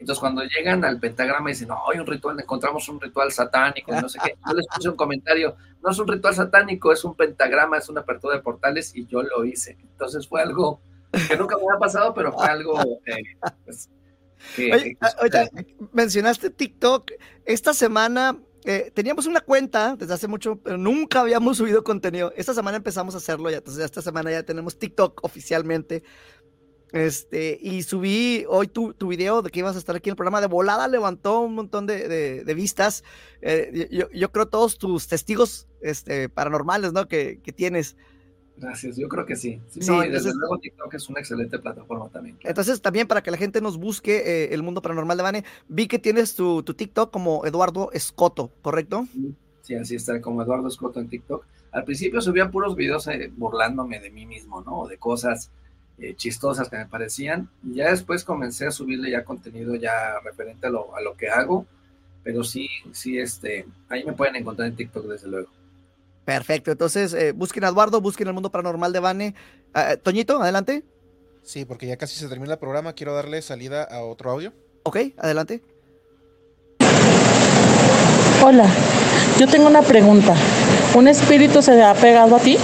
Entonces, cuando llegan al pentagrama y dicen, no, hay un ritual, encontramos un ritual satánico, y no sé qué. Yo les puse un comentario, no es un ritual satánico, es un pentagrama, es una apertura de portales, y yo lo hice. Entonces, fue algo que nunca me había pasado, pero fue algo eh, pues, que, Oye, ah, ahorita mencionaste TikTok. Esta semana eh, teníamos una cuenta desde hace mucho, pero nunca habíamos subido contenido. Esta semana empezamos a hacerlo ya, entonces esta semana ya tenemos TikTok oficialmente. Este, y subí hoy tu, tu video de que ibas a estar aquí en el programa de volada, levantó un montón de, de- de vistas. Eh, yo, yo creo todos tus testigos este, paranormales, ¿no? Que, que tienes. Gracias, yo creo que sí. Sí, Sí, no, y desde entonces- luego TikTok es una excelente plataforma también. Entonces, también para que la gente nos busque eh, el mundo paranormal de Vane, vi que tienes tu, tu TikTok como Eduardo Escoto, ¿correcto? Sí, así está, como Eduardo Escoto en TikTok. Al principio subía puros videos eh, burlándome de mí mismo, ¿no? O de cosas eh, chistosas que me parecían. Y ya después comencé a subirle ya contenido ya referente a lo, a lo que hago. Pero sí, sí, este, ahí me pueden encontrar en TikTok desde luego. Perfecto, entonces eh, busquen a Eduardo, busquen el mundo paranormal de Vane. Ah, Toñito, adelante. Sí, porque ya casi se termina el programa. Quiero darle salida a otro audio. Ok, adelante. Hola, yo tengo una pregunta. ¿Un espíritu se ha pegado a ti?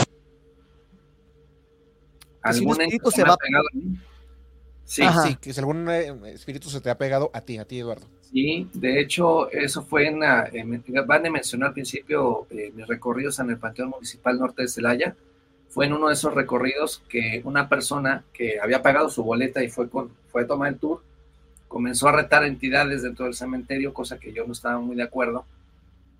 Si un ¿Algún espíritu se va- pegado a mí? Sí, Sí, que si algún eh, espíritu se te ha pegado a ti, a ti, Eduardo. Sí, de hecho, eso fue en, la- eh, me- Vane mencionó al principio eh, mis recorridos en el Panteón Municipal Norte de Celaya. Fue en uno de esos recorridos que una persona que había pagado su boleta y fue, con, fue a tomar el tour, comenzó a retar entidades dentro del cementerio, cosa que yo no estaba muy de acuerdo,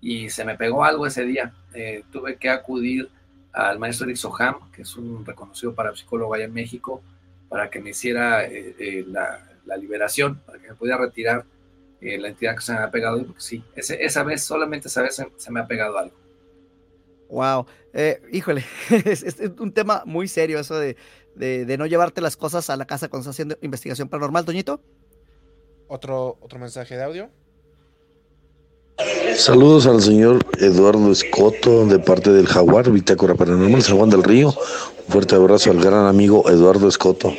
y se me pegó algo ese día. Eh, tuve que acudir al maestro Eric Soham, que es un reconocido parapsicólogo allá en México, para que me hiciera eh, eh, la, la liberación, para que me pudiera retirar eh, la entidad que se me ha pegado, porque sí, ese- esa vez, solamente esa vez se, se me ha pegado algo. Wow, eh, híjole, es, es un tema muy serio eso de, de- de no llevarte las cosas a la casa cuando estás haciendo investigación paranormal, Toñito. Otro, otro mensaje de audio. Saludos al señor Eduardo Escoto de parte del Jaguar, Bitácora Paranormal, San Juan del Río. Un fuerte abrazo al gran amigo Eduardo Escoto.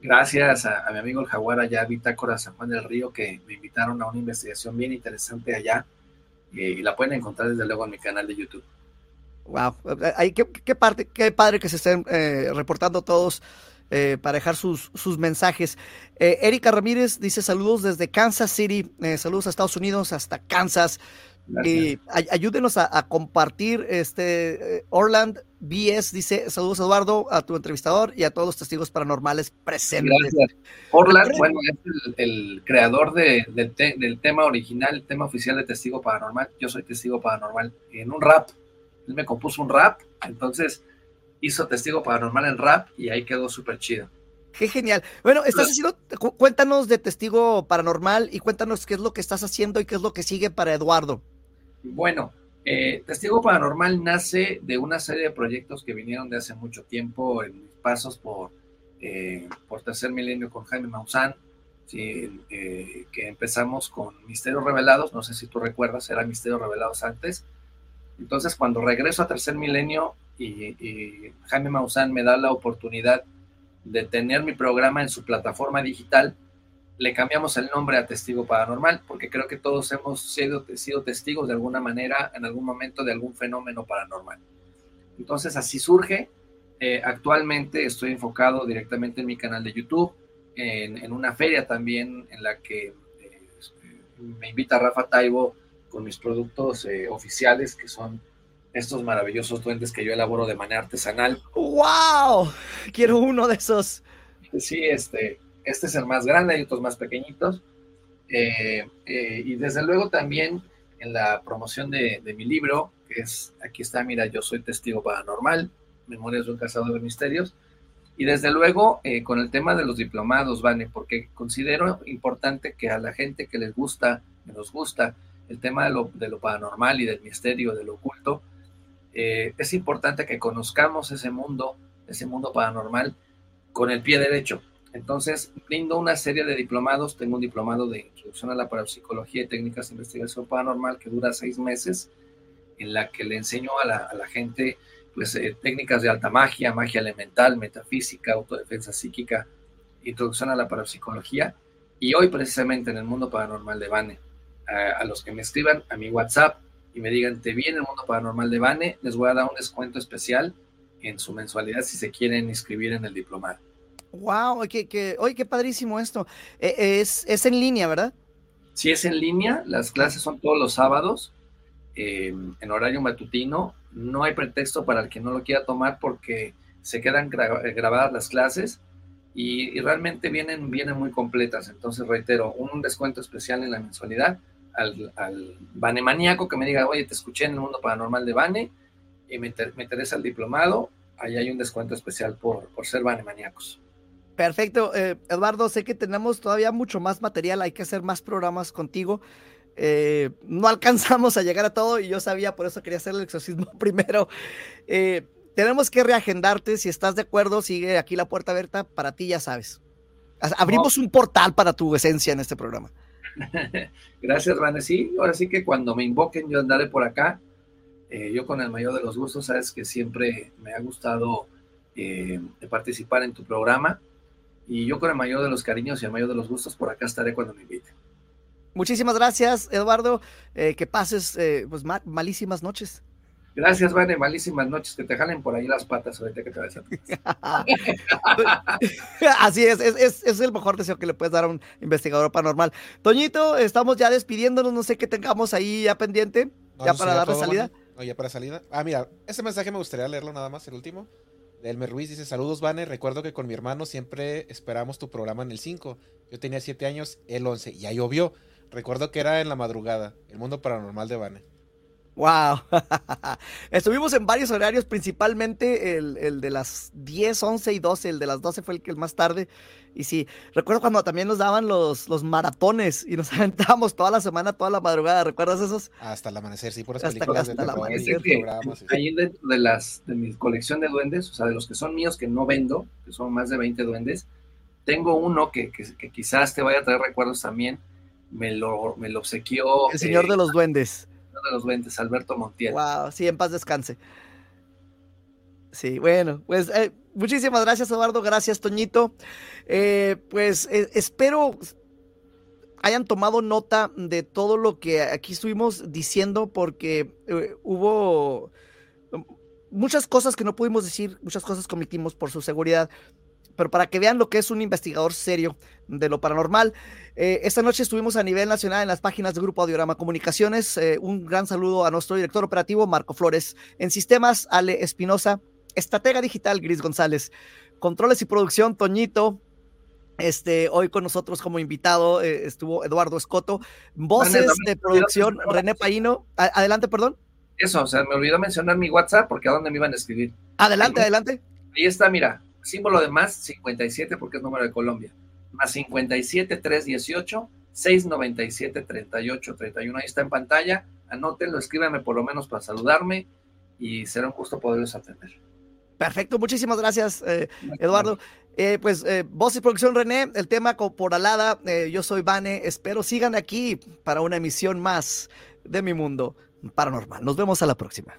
Gracias a, a mi amigo el Jaguar allá, Bitácora San Juan del Río, que me invitaron a una investigación bien interesante allá, eh, y la pueden encontrar desde luego en mi canal de YouTube. Wow, ahí, qué, qué parte, qué padre que se estén eh, reportando todos eh, para dejar sus, sus mensajes. Eh, Erika Ramírez dice saludos desde Kansas City, eh, saludos a Estados Unidos hasta Kansas. Y ay- ayúdenos a, a compartir este eh, Orland BS dice saludos Eduardo a tu entrevistador y a todos los testigos paranormales presentes. Gracias. Orland, bueno, es el, el creador de- del te- del tema original, el tema oficial de Testigo Paranormal. Yo soy Testigo Paranormal en un rap. Él me compuso un rap, entonces hizo Testigo Paranormal en rap y ahí quedó súper chido. Qué genial. Bueno, estás haciendo, cu- cuéntanos de testigo paranormal y cuéntanos qué es lo que estás haciendo y qué es lo que sigue para Eduardo. Bueno, eh, Testigo Paranormal nace de una serie de proyectos que vinieron de hace mucho tiempo en pasos por, eh, por Tercer Milenio con Jaime Maussan, sí, eh, que empezamos con Misterios Revelados, no sé si tú recuerdas, era Misterios Revelados antes. Entonces, cuando regreso a Tercer Milenio y, Jaime Maussan me da la oportunidad de tener mi programa en su plataforma digital, le cambiamos el nombre a Testigo Paranormal, porque creo que todos hemos sido, testigos de alguna manera, en algún momento, de algún fenómeno paranormal. Entonces, así surge. Eh, actualmente estoy enfocado directamente en mi canal de YouTube, en, una feria también en la que eh, me invita Rafa Taibo con mis productos eh, oficiales, que son estos maravillosos duendes que yo elaboro de manera artesanal. ¡Wow! Quiero uno de esos. Sí, este, este es el más grande, hay otros más pequeñitos. Eh, eh, y desde luego también en la promoción de, de mi libro, que es, aquí está, mira, yo soy testigo paranormal, Memorias de un cazador de misterios. Y desde luego, eh, con el tema de los diplomados, Vane, porque considero importante que a la gente que les gusta, que nos gusta el tema de lo, de lo paranormal y del misterio, de lo oculto, eh, es importante que conozcamos ese mundo, ese mundo paranormal, con el pie derecho. Entonces, brindo una serie de diplomados. Tengo un diplomado de Introducción a la Parapsicología y Técnicas de Investigación Paranormal que dura seis meses, en la que le enseño a la, gente pues, eh, técnicas de alta magia, magia elemental, metafísica, autodefensa psíquica, introducción a la parapsicología. Y hoy precisamente en el mundo paranormal de Bane, a, a los que me escriban a mi WhatsApp y me digan, te vi en el mundo paranormal de Bane, les voy a dar un descuento especial en su mensualidad si se quieren inscribir en el diplomado. Wow, que, que, oye, qué padrísimo esto. Eh, es, es en línea, ¿verdad? Sí, es en línea, las clases son todos los sábados, eh, en horario matutino, no hay pretexto para el que no lo quiera tomar porque se quedan gra grabadas las clases y, y, realmente vienen, vienen muy completas. Entonces, reitero, un descuento especial en la mensualidad al, al maníaco que me diga, oye, te escuché en el mundo paranormal de Bane y me, me interesa el diplomado, ahí hay un descuento especial por, por ser maníacos. Perfecto, eh, Eduardo, sé que tenemos todavía mucho más material, hay que hacer más programas contigo. Eh, no alcanzamos a llegar a todo y yo sabía, por eso quería hacer el exorcismo primero. Eh, tenemos que reagendarte, si estás de acuerdo, sigue aquí la puerta abierta, para ti ya sabes. Abrimos no. un portal para tu esencia en este programa. Gracias, Vanesí. Ahora sí que cuando me invoquen yo andaré por acá. Eh, yo con el mayor de los gustos, sabes que siempre me ha gustado eh, participar en tu programa. Y yo con el mayor de los cariños y el mayor de los gustos por acá estaré cuando me inviten. Muchísimas gracias, Eduardo. Eh, que pases pues mal, malísimas noches. Gracias, Vane, malísimas noches. Que te jalen por ahí las patas ahorita que te vayas a... Así es es, es, es, el mejor deseo que le puedes dar a un investigador paranormal. Toñito, estamos ya despidiéndonos. No sé qué tengamos ahí ya pendiente, no, ya para darle salida. No, ya para salida. Ah, mira, este mensaje me gustaría leerlo nada más, el último. De Elmer Ruiz dice: Saludos, Vane. Recuerdo que con mi hermano siempre esperamos tu programa en el 5. Yo tenía 7 años, el 11. Ya llovió. Recuerdo que era en la madrugada, el mundo paranormal de Vane. Wow. Estuvimos en varios horarios, principalmente el, el, de las 10, 11 y 12. El de las 12 fue el que el más tarde. Y sí, recuerdo cuando también nos daban los, los maratones y nos aventábamos toda la semana, toda la madrugada. ¿Recuerdas esos? Hasta el amanecer, sí, por hasta, películas hasta terror, amanecer. Ahí dentro de, las, de mi colección de duendes, o sea, de los que son míos que no vendo, que son más de 20 duendes, tengo uno que, que, que quizás te vaya a traer recuerdos también me lo, me lo obsequió. El señor eh, de los duendes. Los duendes, Alberto Montiel. Wow, sí, en paz descanse. Sí, bueno, pues eh, muchísimas gracias, Eduardo. Gracias, Toñito. Eh, pues espero hayan tomado nota de todo lo que aquí estuvimos diciendo, porque hubo muchas cosas que no pudimos decir, muchas cosas cometimos por su seguridad pero para que vean lo que es un investigador serio de lo paranormal. Eh, esta noche estuvimos a nivel nacional en las páginas de Grupo Audiorama Comunicaciones. Eh, un gran saludo a nuestro director operativo, Marco Flores. En sistemas, Ale Espinosa. Estratega digital, Gris González. Controles y producción, Toñito. Este, hoy con nosotros como invitado eh, estuvo Eduardo Escoto. Voces de producción, René Paino. A adelante, perdón. Eso, o sea, me olvidó mencionar mi WhatsApp porque a dónde me iban a escribir. Adelante, ahí, adelante. Ahí está, mira, símbolo de más 57 porque es número de Colombia, más 57 318 697 38 31. Ahí está en pantalla. Anótenlo, escríbanme por lo menos para saludarme y será un gusto poderlos atender. Perfecto, muchísimas gracias, eh, Eduardo. Eh, pues eh, voz y producción René, el tema por alada, eh, yo soy Vane, espero sigan aquí para una emisión más de mi mundo paranormal. Nos vemos a la próxima.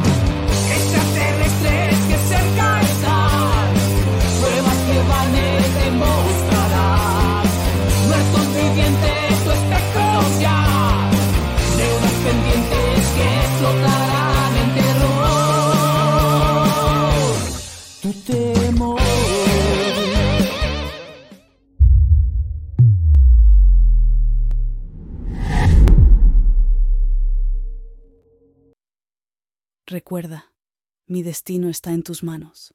Recuerda, mi destino está en tus manos.